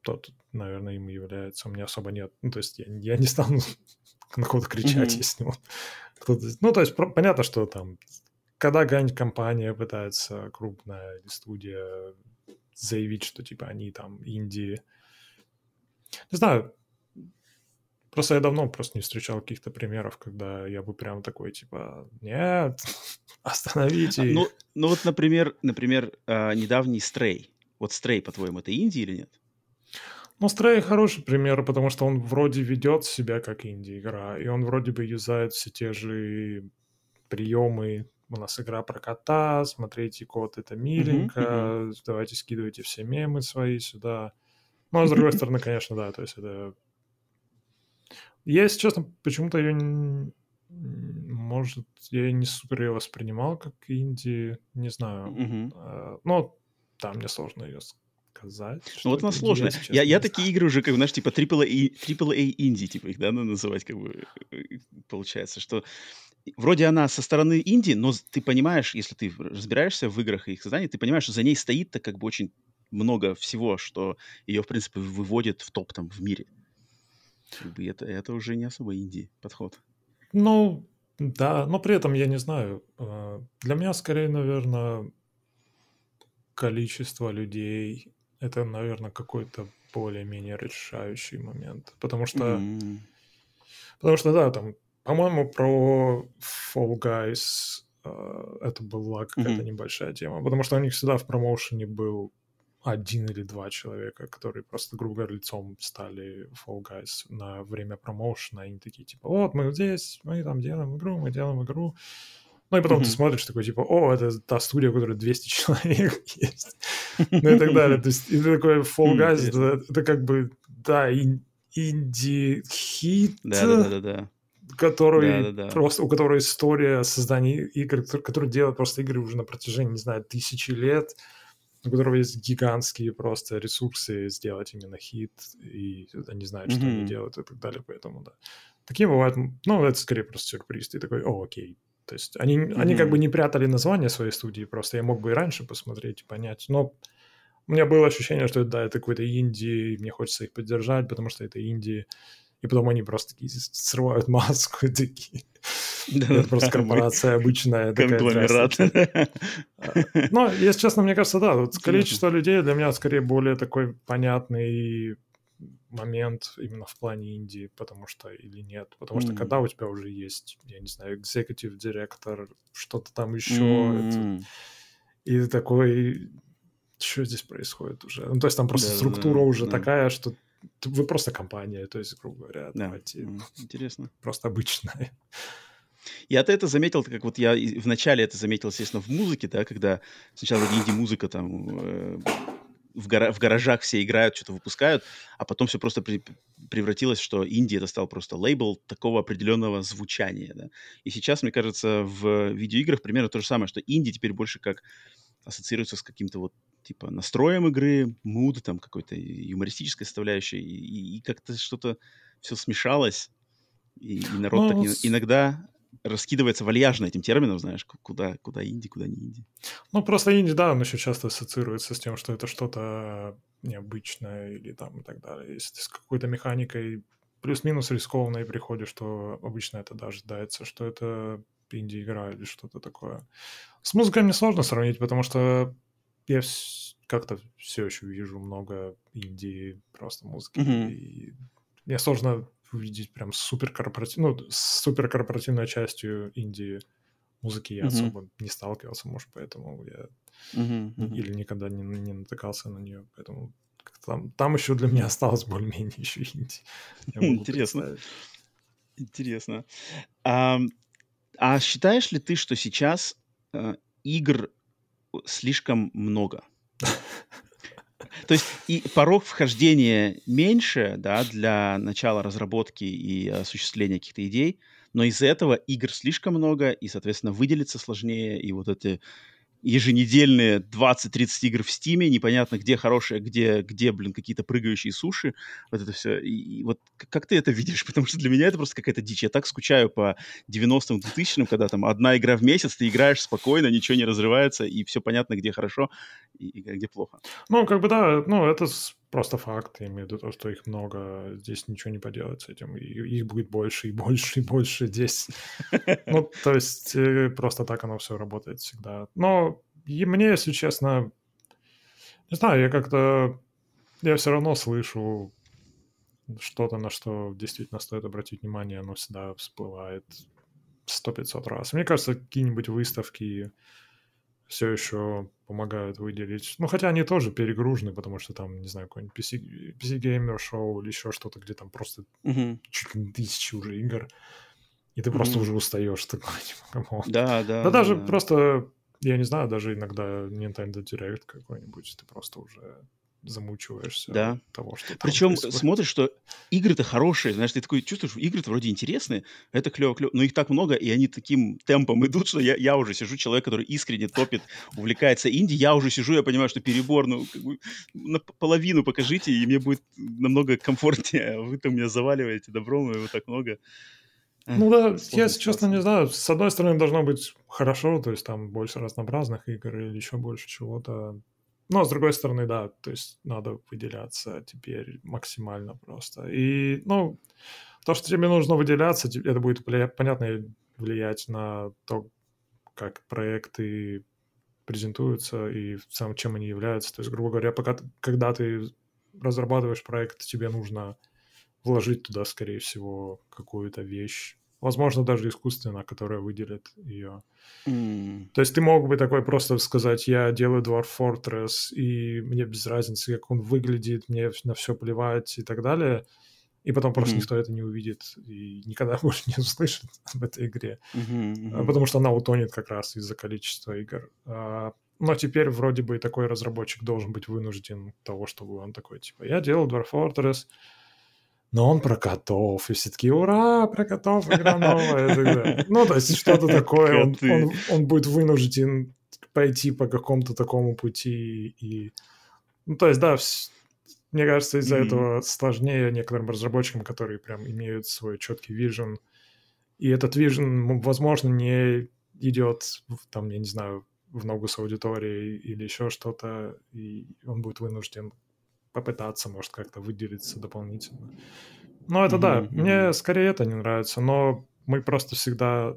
тот, наверное, им является. У меня особо нет. Ну, то есть я, я не стану на кого-то кричать, mm-hmm. если он кто-то... Ну, то есть понятно, что там, когда какая-нибудь компания пытается, крупная или студия, заявить, что, типа, они там инди... Не знаю, Просто я давно просто не встречал каких-то примеров, когда я бы прям такой, типа, нет, остановите. Ну, ну вот, например, например, а, недавний Стрей. Вот Стрей, по-твоему, это Индия или нет? Ну, Стрей хороший пример, потому что он вроде ведет себя как инди-игра, и он вроде бы юзает все те же приемы. У нас игра про кота, смотрите, кот, это миленько, uh-huh. давайте скидывайте все мемы свои сюда. Ну, а с другой стороны, конечно, да, то есть это я, если честно, почему-то ее может, я не супер ее воспринимал как инди, не знаю. А, но там мне сложно ее сказать. Ну вот она сложная. Я, я такие игры уже, как знаешь, типа AAA, AAA инди, типа их, да, надо называть, как бы, получается, что вроде она со стороны инди, но ты понимаешь, если ты разбираешься в играх и их создании, ты понимаешь, что за ней стоит-то как бы очень много всего, что ее, в принципе, выводит в топ там в мире. Как бы это, это уже не особо инди подход. Ну, да, но при этом я не знаю. А, для меня скорее, наверное, количество людей это, наверное, какой-то более-менее решающий момент. Потому что, mm-hmm. потому что, да, там, по-моему, про Fall Guys uh, это была какая-то mm-hmm. небольшая тема. Потому что у них всегда в промоушене был один или два человека, которые просто, грубо говоря, лицом стали Fall Guys на время промоушена, они такие, типа, вот, мы здесь, мы там делаем игру, мы делаем игру. Ну и потом mm-hmm. ты смотришь такой, типа, о, это та студия, у которой 200 человек есть. Ну и так далее. То есть, ты такой Fall Guys, это, это как бы, да, инди-хит. Да-да-да. Который да, да, да. просто, у которой история создания игр, который делает просто игры уже на протяжении, не знаю, тысячи лет у которого есть гигантские просто ресурсы сделать именно хит, и они знают, что mm-hmm. они делают и так далее, поэтому, да. Такие бывают, ну, это скорее просто сюрприз, ты такой, о, окей. То есть они, mm-hmm. они как бы не прятали название своей студии, просто я мог бы и раньше посмотреть и понять, но у меня было ощущение, что да, это какой-то инди, и мне хочется их поддержать, потому что это инди, и потом они просто такие срывают маску и такие. Да, это просто корпорация обычная. Конгломерат. А, но, если честно, мне кажется, да, вот количество людей для меня скорее более такой понятный момент именно в плане Индии, потому что или нет. Потому что когда у тебя уже есть, я не знаю, executive директор, что-то там еще, и ты такой, что здесь происходит уже? Ну, то есть там просто структура уже такая, что вы просто компания, то есть, грубо говоря, да. давайте. Интересно. Просто обычная. Я-то это заметил, как вот я вначале это заметил, естественно, в музыке, да, когда сначала инди-музыка там э, в, гара- в гаражах все играют, что-то выпускают, а потом все просто при- превратилось, что инди это стал просто лейбл такого определенного звучания, да. И сейчас, мне кажется, в видеоиграх примерно то же самое, что инди теперь больше как ассоциируется с каким-то вот типа настроем игры, муд, там какой-то юмористической составляющей, и, и как-то что-то все смешалось, и, и народ ну, так не, иногда раскидывается вальяжно этим термином, знаешь, куда, куда инди, куда не инди. Ну, просто инди, да, он еще часто ассоциируется с тем, что это что-то необычное или там и так далее. Если ты с какой-то механикой плюс-минус рискованной приходишь, то обычно это да, ожидается, что это инди-игра или что-то такое. С музыкой мне сложно сравнить, потому что я как-то все еще вижу много инди просто музыки. Mm-hmm. И мне сложно увидеть прям супер корпоративную, ну, с супер корпоративной частью Индии музыки я mm-hmm. особо не сталкивался, может, поэтому я mm-hmm. Mm-hmm. или никогда не, не натыкался на нее, поэтому там, там еще для меня осталось более-менее еще инди. Интересно. Интересно. А, а считаешь ли ты, что сейчас э, игр слишком много? То есть и порог вхождения меньше, да, для начала разработки и осуществления каких-то идей, но из-за этого игр слишком много, и, соответственно, выделиться сложнее, и вот эти еженедельные 20-30 игр в Стиме, непонятно, где хорошие, где, где блин, какие-то прыгающие суши, вот это все. И, и вот как ты это видишь? Потому что для меня это просто какая-то дичь. Я так скучаю по 90-м, 2000-м, когда там одна игра в месяц, ты играешь спокойно, ничего не разрывается, и все понятно, где хорошо и, и где плохо. Ну, как бы да, ну, это просто факт, я имею в виду то, что их много, здесь ничего не поделать с этим, и их будет больше и больше и больше здесь. Ну, то есть э, просто так оно все работает всегда. Но и мне, если честно, не знаю, я как-то, я все равно слышу что-то, на что действительно стоит обратить внимание, оно всегда всплывает сто пятьсот раз. Мне кажется, какие-нибудь выставки все еще помогают выделить. Ну, хотя они тоже перегружены, потому что там, не знаю, какой-нибудь PC, PC Gamer Show или еще что-то, где там просто Мгм. чуть ли не тысячи уже игр, и ты просто Мгм. уже устаешь. Такой, типа, да, Да да, даже да. просто, я не знаю, даже иногда Nintendo Direct какой-нибудь, ты просто уже замучиваешься Да. того, что там Причем происходит. смотришь, что игры-то хорошие, знаешь, ты такой чувствуешь, игры-то вроде интересные, это клево, клево, но их так много, и они таким темпом идут, что я, я уже сижу, человек, который искренне топит, увлекается инди, я уже сижу, я понимаю, что перебор, ну, как бы, на п- половину покажите, и мне будет намного комфортнее, а вы там меня заваливаете добром, и вот так много. Ну да, я, если честно, ситуация. не знаю. С одной стороны, должно быть хорошо, то есть там больше разнообразных игр или еще больше чего-то. Но с другой стороны, да, то есть надо выделяться теперь максимально просто. И, ну, то, что тебе нужно выделяться, это будет, понятно, влиять на то, как проекты презентуются и целом, чем они являются. То есть, грубо говоря, пока, когда ты разрабатываешь проект, тебе нужно вложить туда, скорее всего, какую-то вещь. Возможно, даже искусственно, которая выделит ее. М, То есть ты мог бы такой просто сказать, я делаю Dwarf Fortress, и мне без разницы, как он выглядит, мне на все плевать и так далее. И потом просто Мгм. никто это не увидит и никогда больше не услышит об этой игре. А, мгм. Потому что она утонет как раз из-за количества игр. А, Но теперь вроде бы такой разработчик должен быть вынужден того, чтобы он такой, типа, я делал Dwarf Fortress, но он про котов. И все таки ура, про котов, игра новая. Ну, то есть что-то такое. Он, он- он будет вынужден пойти по какому-то такому пути. И... Ну, то есть, да, вс- мне кажется, из-за Мгм. этого сложнее некоторым разработчикам, которые прям имеют свой четкий вижен. И этот вижен, возможно, не идет, там, я не знаю, в ногу с аудиторией или еще что-то, и он будет вынужден попытаться, может, как-то выделиться дополнительно. Ну, это да, Мгм, мне скорее это не нравится, но мы просто всегда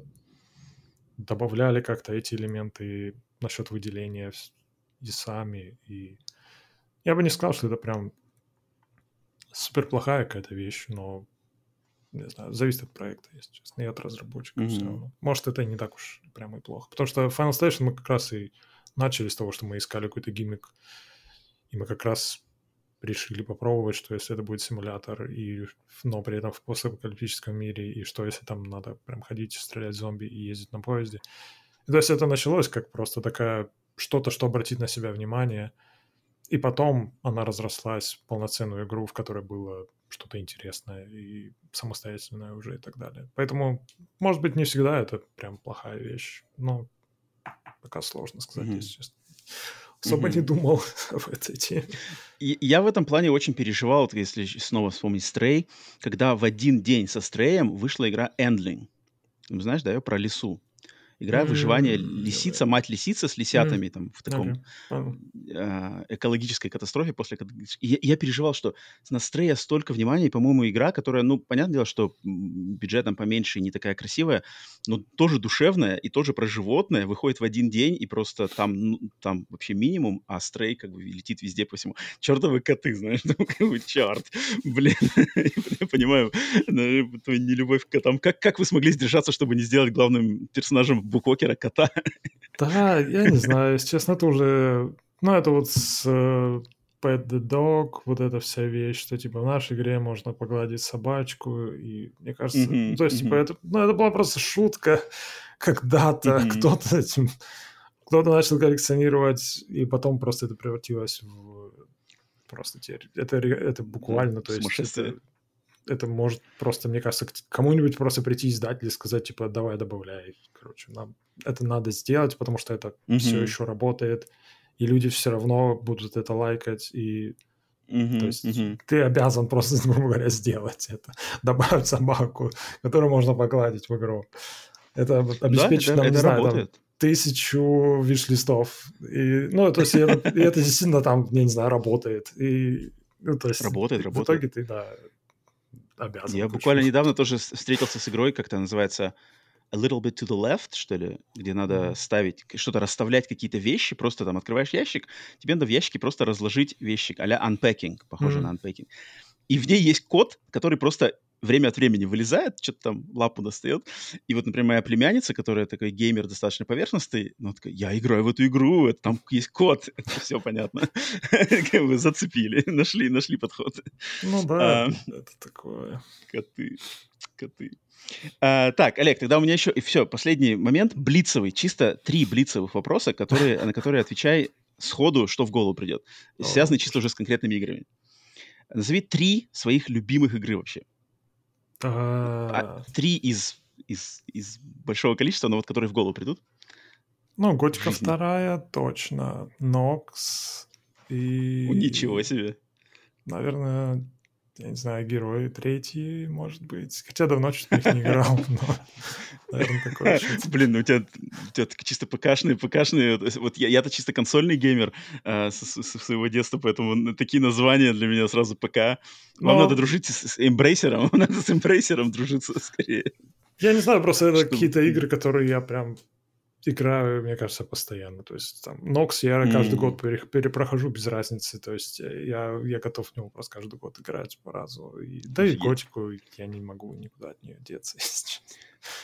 добавляли как-то эти элементы насчет выделения и сами, и я бы не сказал, что это прям супер плохая какая-то вещь, но не знаю, зависит от проекта, если честно, и от разработчика все Мгм. равно. Может, это и не так уж прямо и плохо. Потому что Final Station мы как раз и начали с того, что мы искали какой-то гиммик, и мы как раз решили попробовать, что если это будет симулятор, и, но при этом в постапокалиптическом мире, и что если там надо прям ходить, стрелять в зомби и ездить на поезде. И то есть это началось как просто такая что-то, что обратит на себя внимание, и потом она разрослась в полноценную игру, в которой было что-то интересное и самостоятельное уже и так далее. Поэтому, может быть, не всегда это прям плохая вещь, но пока сложно сказать, Мгм. если честно. Особо Мгм. не думал об этой теме. И я в этом плане очень переживал, вот если снова вспомнить Stray, когда в один день со Стреем вышла игра. Ну, Знаешь, да, про лису. Игра выживания М, лисица, мать лисица с лисятами там в таком Окей, понял. а, экологической катастрофе после. И я, я переживал, что на Стрея столько внимания, и, по-моему, игра, которая, ну, понятное дело, что бюджетом поменьше и не такая красивая, но тоже душевная и тоже про животное, выходит в один день, и просто там, ну, там вообще минимум, а Стрей как бы летит везде по всему. Чертовы коты, знаешь, ну, как бы, черт, блин, я понимаю, ну, твою нелюбовь к котам. Как, как вы смогли сдержаться, чтобы не сделать главным персонажем Буквокера кота? Да, я не знаю, если честно, это уже... Ну, это вот с э, Pet the Dog, вот эта вся вещь, что, типа, в нашей игре можно погладить собачку, и, мне кажется... Ну, то есть, типа, мгм. это... Ну, это была просто шутка когда-то, Мгм. кто-то этим... Кто-то начал коллекционировать, и потом просто это превратилось в... Просто теперь... Это, это буквально, то есть... Это, это может просто, мне кажется, кому-нибудь просто прийти издатель и сказать, типа, давай добавляй. Короче, нам это надо сделать, потому что это все Мгм. еще работает, и люди все равно будут это лайкать, и Мгм, то есть мгм. ты обязан просто, грубо говоря, сделать это. Добавить собаку, которую можно погладить в игру. Это вот Да, обеспечит это, нам, не знаю, там, тысячу виш-листов. И, ну, то есть это, и это действительно там, я не знаю, работает. И, ну, то есть Работает, в работает. итоге ты, да, обязан. Я буквально недавно тоже встретился с игрой, как-то называется A Little Bit to the Left, что ли, где надо Мгм. ставить, что-то расставлять какие-то вещи, просто там открываешь ящик, тебе надо в ящике просто разложить вещик, а-ля unpacking, похоже Мгм. на unpacking. и в ней есть код, который просто время от времени вылезает, что-то там лапу достает. И вот, например, моя племянница, которая такой геймер достаточно поверхностный, ну, такая, я играю в эту игру, это, там есть код, это все понятно. Вы зацепили, нашли, нашли подход. Ну да, а, это такое. Коты, коты. А, так, Олег, тогда у меня еще... И все, последний момент, блицевый, чисто три блицевых вопроса, которые, на которые отвечай сходу, что в голову придет. Связаны чисто уже с конкретными играми. Назови три своих любимых игры вообще. А, три из, из, из большого количества, но вот которые в голову придут. Ну, Готика вторая, точно. Нокс и... Ничего себе. Наверное, я не знаю, герой третий, может быть. Хотя давно что-то их не играл, но, наверное, такое Блин, ну у тебя, у тебя чисто ПКшные, ПКшные. Вот я, я-то чисто консольный геймер э, со, со своего детства, поэтому такие названия для меня сразу ПК. Вам но... надо дружить с, с эмбрейсером, надо с эмбрейсером дружиться скорее. Я не знаю, просто это какие-то игры, которые я прям играю, мне кажется, постоянно. То есть там Nox я mm. каждый год перепрохожу без разницы. То есть э, я, я готов в него просто каждый год играть по разу. И, да и Готику я не могу никуда от нее деться.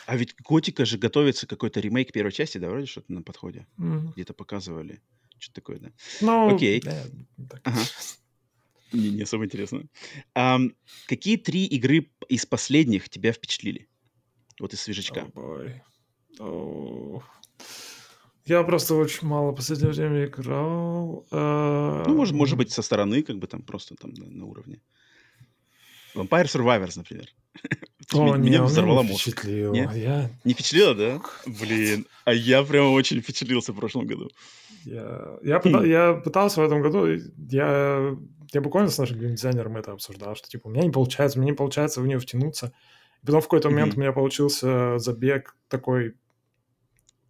А ведь Готика же готовится какой-то ремейк первой части, да, вроде что-то на подходе? Mm. Где-то показывали. Что-то такое, да? Ну, Окей. Да, ага. Не, не особо интересно. А, какие три игры из последних тебя впечатлили? Вот из свежачка. Oh, oh. Я просто очень мало в последнее время играл. Ну, может, может быть, со стороны, как бы там просто там на, на уровне. Vampire Survivors, например. О, меня взорвало мозг. Впечатлило. Я... Не впечатлило, да? Блин, а я прям очень впечатлился в прошлом году. Я, я, пыта... я пытался в этом году, я, я буквально с нашим дизайнером это обсуждал, что типа у меня не получается, мне не получается в нее втянуться. И потом в какой-то момент mm-hmm. у меня получился забег такой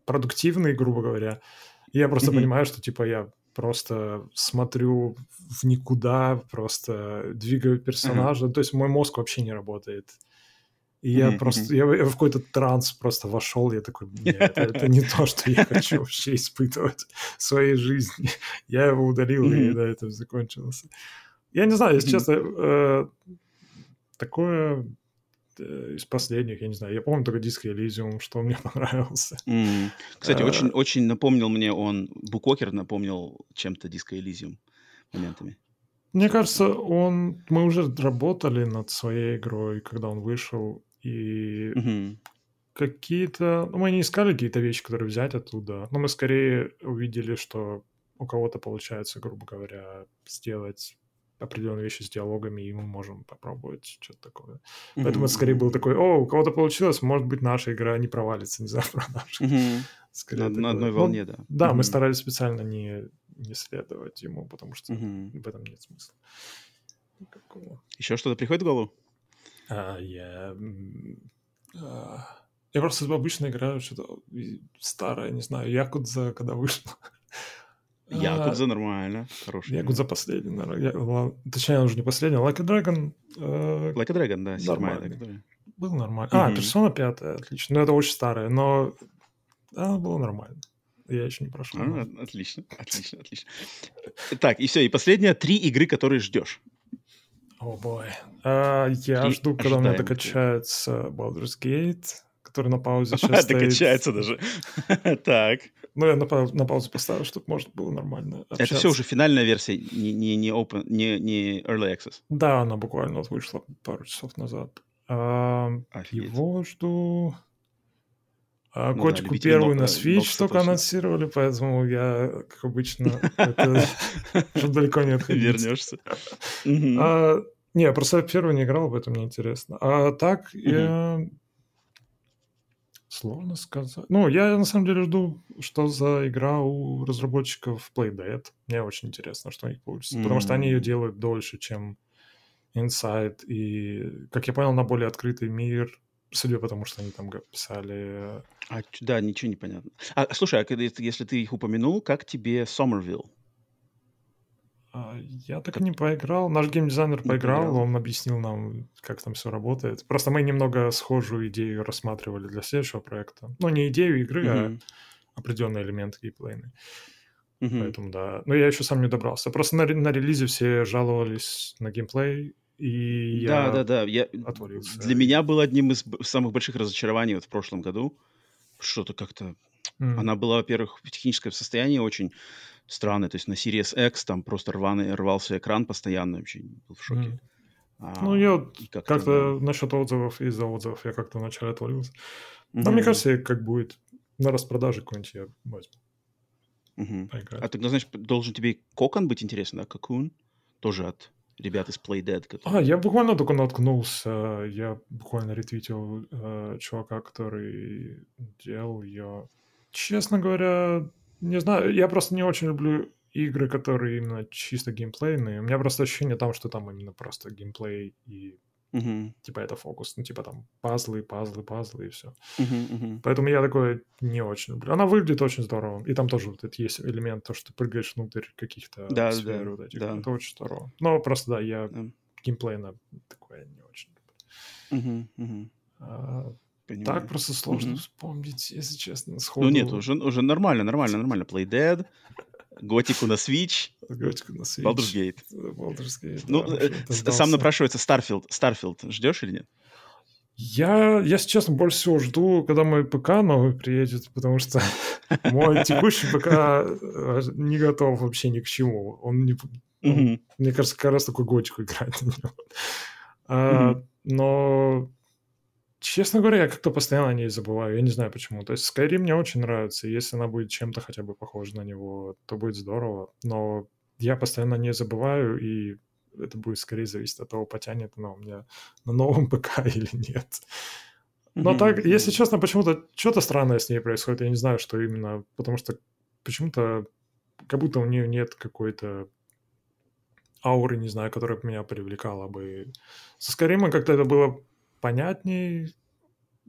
продуктивный, грубо говоря. И я просто mm-hmm. понимаю, что типа я просто смотрю в никуда, просто двигаю персонажа. Mm-hmm. То есть мой мозг вообще не работает. И я mm-hmm. просто, я, я в какой-то транс просто вошел, я такой, нет, это, это не то, что я хочу вообще испытывать в своей жизни. Я его удалил, mm-hmm. и на этом закончилось. Я не знаю, если mm-hmm. честно, э, такое из последних, я не знаю, я помню только Disco Elysium, что мне понравился. Mm. Кстати, а... очень, очень напомнил мне он, Букокер напомнил чем-то Disco Elysium моментами. Мне кажется, он, мы уже работали над своей игрой, когда он вышел, и mm-hmm. какие-то, ну, мы не искали какие-то вещи, которые взять оттуда, но мы скорее увидели, что у кого-то получается, грубо говоря, сделать определенные вещи с диалогами, и мы можем попробовать что-то такое. Mm-hmm. Поэтому это скорее был такой, о, у кого-то получилось, может быть, наша игра не провалится, не знаю, продаж. Mm-hmm. на, на одной ну, волне, да. Да, mm-hmm. мы старались специально не, не следовать ему, потому что mm-hmm. в этом нет смысла. Никакого. Еще что-то приходит в голову? А, я... А... Я просто обычно играю что-то старое, не знаю, Якудза, когда вышло. Якудза а, нормально, хороший. Якудза последний, наверное. Точнее, он уже не последний. Like a Dragon... Э, like a Dragon, да, седьмая. Которая... Был нормально. Mm-hmm. А, Persona 5, отлично. Ну, это очень старое, но она было нормально. Я еще не прошел. А, отлично, отлично, отлично. Так, и все, и последние три игры, которые ждешь. О, бой. А, я три жду, когда у меня докачается Baldur's Gate, который на паузе сейчас стоит. Докачается даже. Так. Ну, я на, на паузу поставил, чтобы, может, было нормально общаться. Это все уже финальная версия, не, не, не, open, не, не Early Access? Да, она буквально вот вышла пару часов назад. А, его жду... А ну, котику да, первую на Switch только анонсировали, поэтому я, как обычно, это далеко не отходить. Вернешься. А, не, просто первый не играл, поэтому мне интересно. А так, я Сложно сказать. Ну, я на самом деле жду, что за игра у разработчиков Playdead. Мне очень интересно, что у них получится. Mm-hmm. Потому что они ее делают дольше, чем Inside. И, как я понял, на более открытый мир. Судя по тому, что они там писали... А, да, ничего не понятно. А, слушай, а если ты их упомянул, как тебе Somerville? А, я так и не поиграл. Наш геймдизайнер поиграл, поиграл, он объяснил нам, как там все работает. Просто мы немного схожую идею рассматривали для следующего проекта. Ну, не идею игры, mm-hmm. а определенные элементы геймплейные. Mm-hmm. Поэтому да. Но я еще сам не добрался. Просто на, на релизе все жаловались на геймплей и Да, я да, да. Я... отвалился. Для меня было одним из самых больших разочарований вот в прошлом году. Что-то как-то... М. Она была, во-первых, в техническом состоянии очень странное. То есть на Series X там просто рваный, рвался экран постоянно. Вообще был в шоке. М. А, Ну, я как-то, как-то насчет отзывов, из-за отзывов я как-то вначале отвалился. да. Но мне кажется, как будет на распродаже какой-нибудь я возьму, поиграть. А тогда, значит, должен тебе Кокон быть интересен, да? Кокун? Тоже от ребят из Playdead. А, которые- я буквально только наткнулся, я буквально ретвитил э, чувака, который делал ее. Честно говоря, не знаю, я просто не очень люблю игры, которые именно чисто геймплейные. У меня просто ощущение там, что там именно просто геймплей и Мгм. типа это фокус. Ну, типа там пазлы, пазлы, пазлы и все. Мгм, мгм. Поэтому я такое не очень люблю. Она выглядит очень здорово. И там тоже вот этот есть элемент, то, что ты прыгаешь внутрь каких-то Да, сфер да, вот этих. да. Это очень здорово. Но просто, да, я Да. геймплейно такое не очень люблю. Мгм, мгм. А, Понимаю. так просто сложно Мгм. вспомнить, если честно, сходу. Ну нет, уже, уже нормально, нормально, нормально. Playdead, Готику на Switch, Готику на Switch. Baldur's Gate. Baldur's Gate, Ну, да, э, сам напрашивается Starfield. Starfield ждешь или нет? Я, если честно, больше всего жду, когда мой ПК новый приедет, потому что мой текущий ПК э, не готов вообще ни к чему. Он не, мне кажется, как раз такой готику играть на него. А. Но, честно говоря, я как-то постоянно о ней забываю. Я не знаю почему. То есть Skyrim мне очень нравится. и Если она будет чем-то хотя бы похожа на него, то будет здорово. Но я постоянно о ней забываю, и это будет скорее зависеть от того, потянет она у меня на новом ПК или нет. Но Мгм, так, если честно, почему-то что-то странное с ней происходит. Я не знаю, что именно. Потому что почему-то как будто у нее нет какой-то ауры, не знаю, которая бы меня привлекала бы. Со Скайримом как-то это было понятней.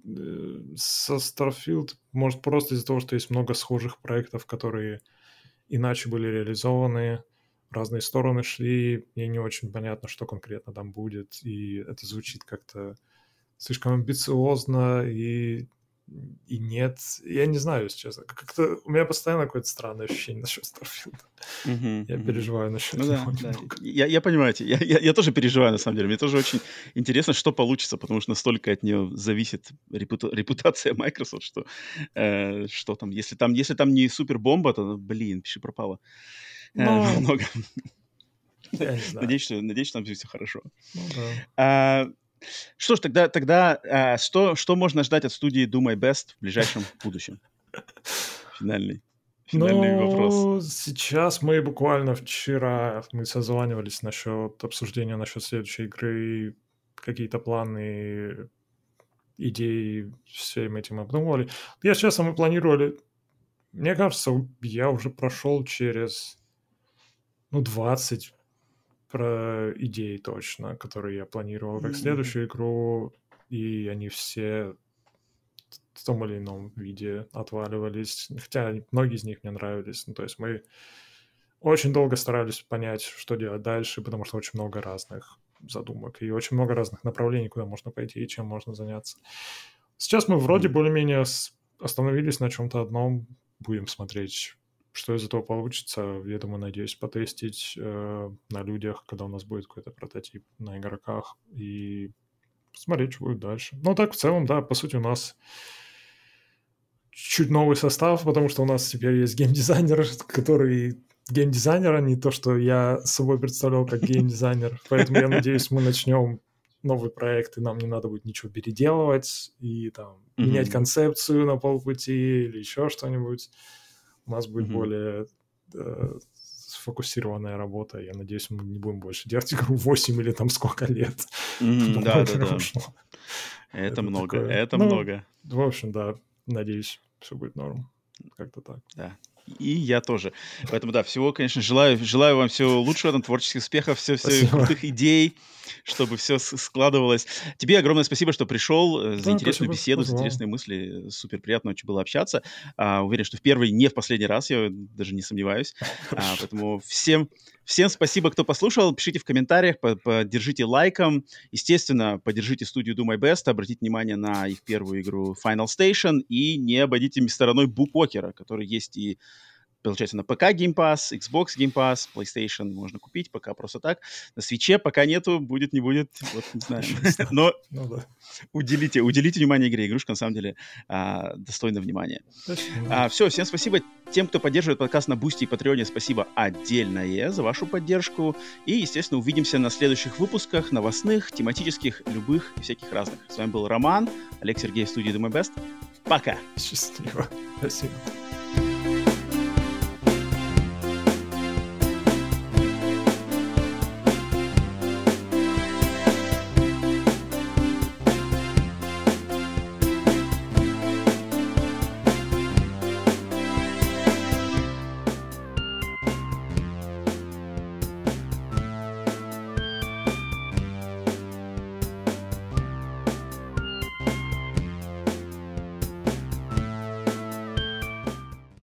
Э, Со Starfield, может, просто из-за того, что есть много схожих проектов, которые иначе были реализованы, разные стороны шли. Мне не очень понятно, что конкретно там будет. И это звучит как-то слишком амбициозно и, и нет. Я не знаю, если честно. Как-то у меня постоянно какое-то странное ощущение насчет Старфилда. Мгм, Я мгм. переживаю насчет Ну да, него да. немного. Я, я понимаю. Я, я, я тоже переживаю, на самом деле. Мне тоже очень интересно, что получится, потому что настолько от нее зависит репута- репутация Microsoft, что, э, что там. Если там, если там не супер бомба, то, блин, пиши пропало. Э, Ну, много. Надеюсь, что, надеюсь, что там все хорошо. Ну да. А, что ж, тогда, тогда а, что, что можно ждать от студии Do My Best в ближайшем будущем? Финальный, финальный Ну, вопрос. сейчас мы буквально вчера мы созванивались насчет обсуждения насчет следующей игры, какие-то планы, идеи, всем этим обдумывали. Я честно, мы планировали, мне кажется, я уже прошел через, ну, 20 про идеи точно, которые я планировал как Мгм. следующую игру, и они все в том или ином виде отваливались. Хотя многие из них мне нравились. Ну, то есть мы очень долго старались понять, что делать дальше, потому что очень много разных задумок и очень много разных направлений, куда можно пойти и чем можно заняться. Сейчас мы вроде более-менее остановились на чем-то одном. Будем смотреть, что из этого получится. Я думаю, надеюсь, потестить э, на людях, когда у нас будет какой-то прототип на игроках и смотреть, что будет дальше. Ну, так в целом, да, по сути, у нас чуть новый состав, потому что у нас теперь есть геймдизайнер, который геймдизайнер, а не то, что я собой представлял как геймдизайнер. Поэтому я надеюсь, мы начнем новый проект, и нам не надо будет ничего переделывать и там менять концепцию на полпути или еще что-нибудь. У нас будет Мгм. более э, сфокусированная работа. Я надеюсь, мы не будем больше делать игру 8 или там сколько лет. Да, да, да. Это Это много, такое. это Ну, много. В общем, да, надеюсь, все будет норм. Как-то так. Да. И я тоже. Поэтому, да, всего, конечно, желаю, желаю вам всего лучшего, там, творческих успехов, все, все крутых идей, чтобы все складывалось. Тебе огромное спасибо, что пришел, э, за Да, интересную спасибо, беседу, за интересные мысли. Супер приятно очень было общаться. А, уверен, что в первый, не в последний раз, я даже не сомневаюсь. А, поэтому всем, всем спасибо, кто послушал. Пишите в комментариях, по- поддержите лайком. Естественно, поддержите студию Do My Best, обратите внимание на их первую игру Final Station и не обойдите стороной Буквокера, который есть и получается, на ПК Game Pass, Xbox Game Pass, PlayStation можно купить, пока просто так. На свече пока нету, будет, не будет, вот не знаю. Но ну уделите, уделите внимание игре. Игрушка, на самом деле, а, достойна внимания. А, все, всем спасибо. Тем, кто поддерживает подкаст на Бусти и Патреоне, спасибо отдельное за вашу поддержку. И, естественно, увидимся на следующих выпусках, новостных, тематических, любых и всяких разных. С вами был Роман, Олег Сергеев, студия The My Best. Пока. Счастливо. Спасибо.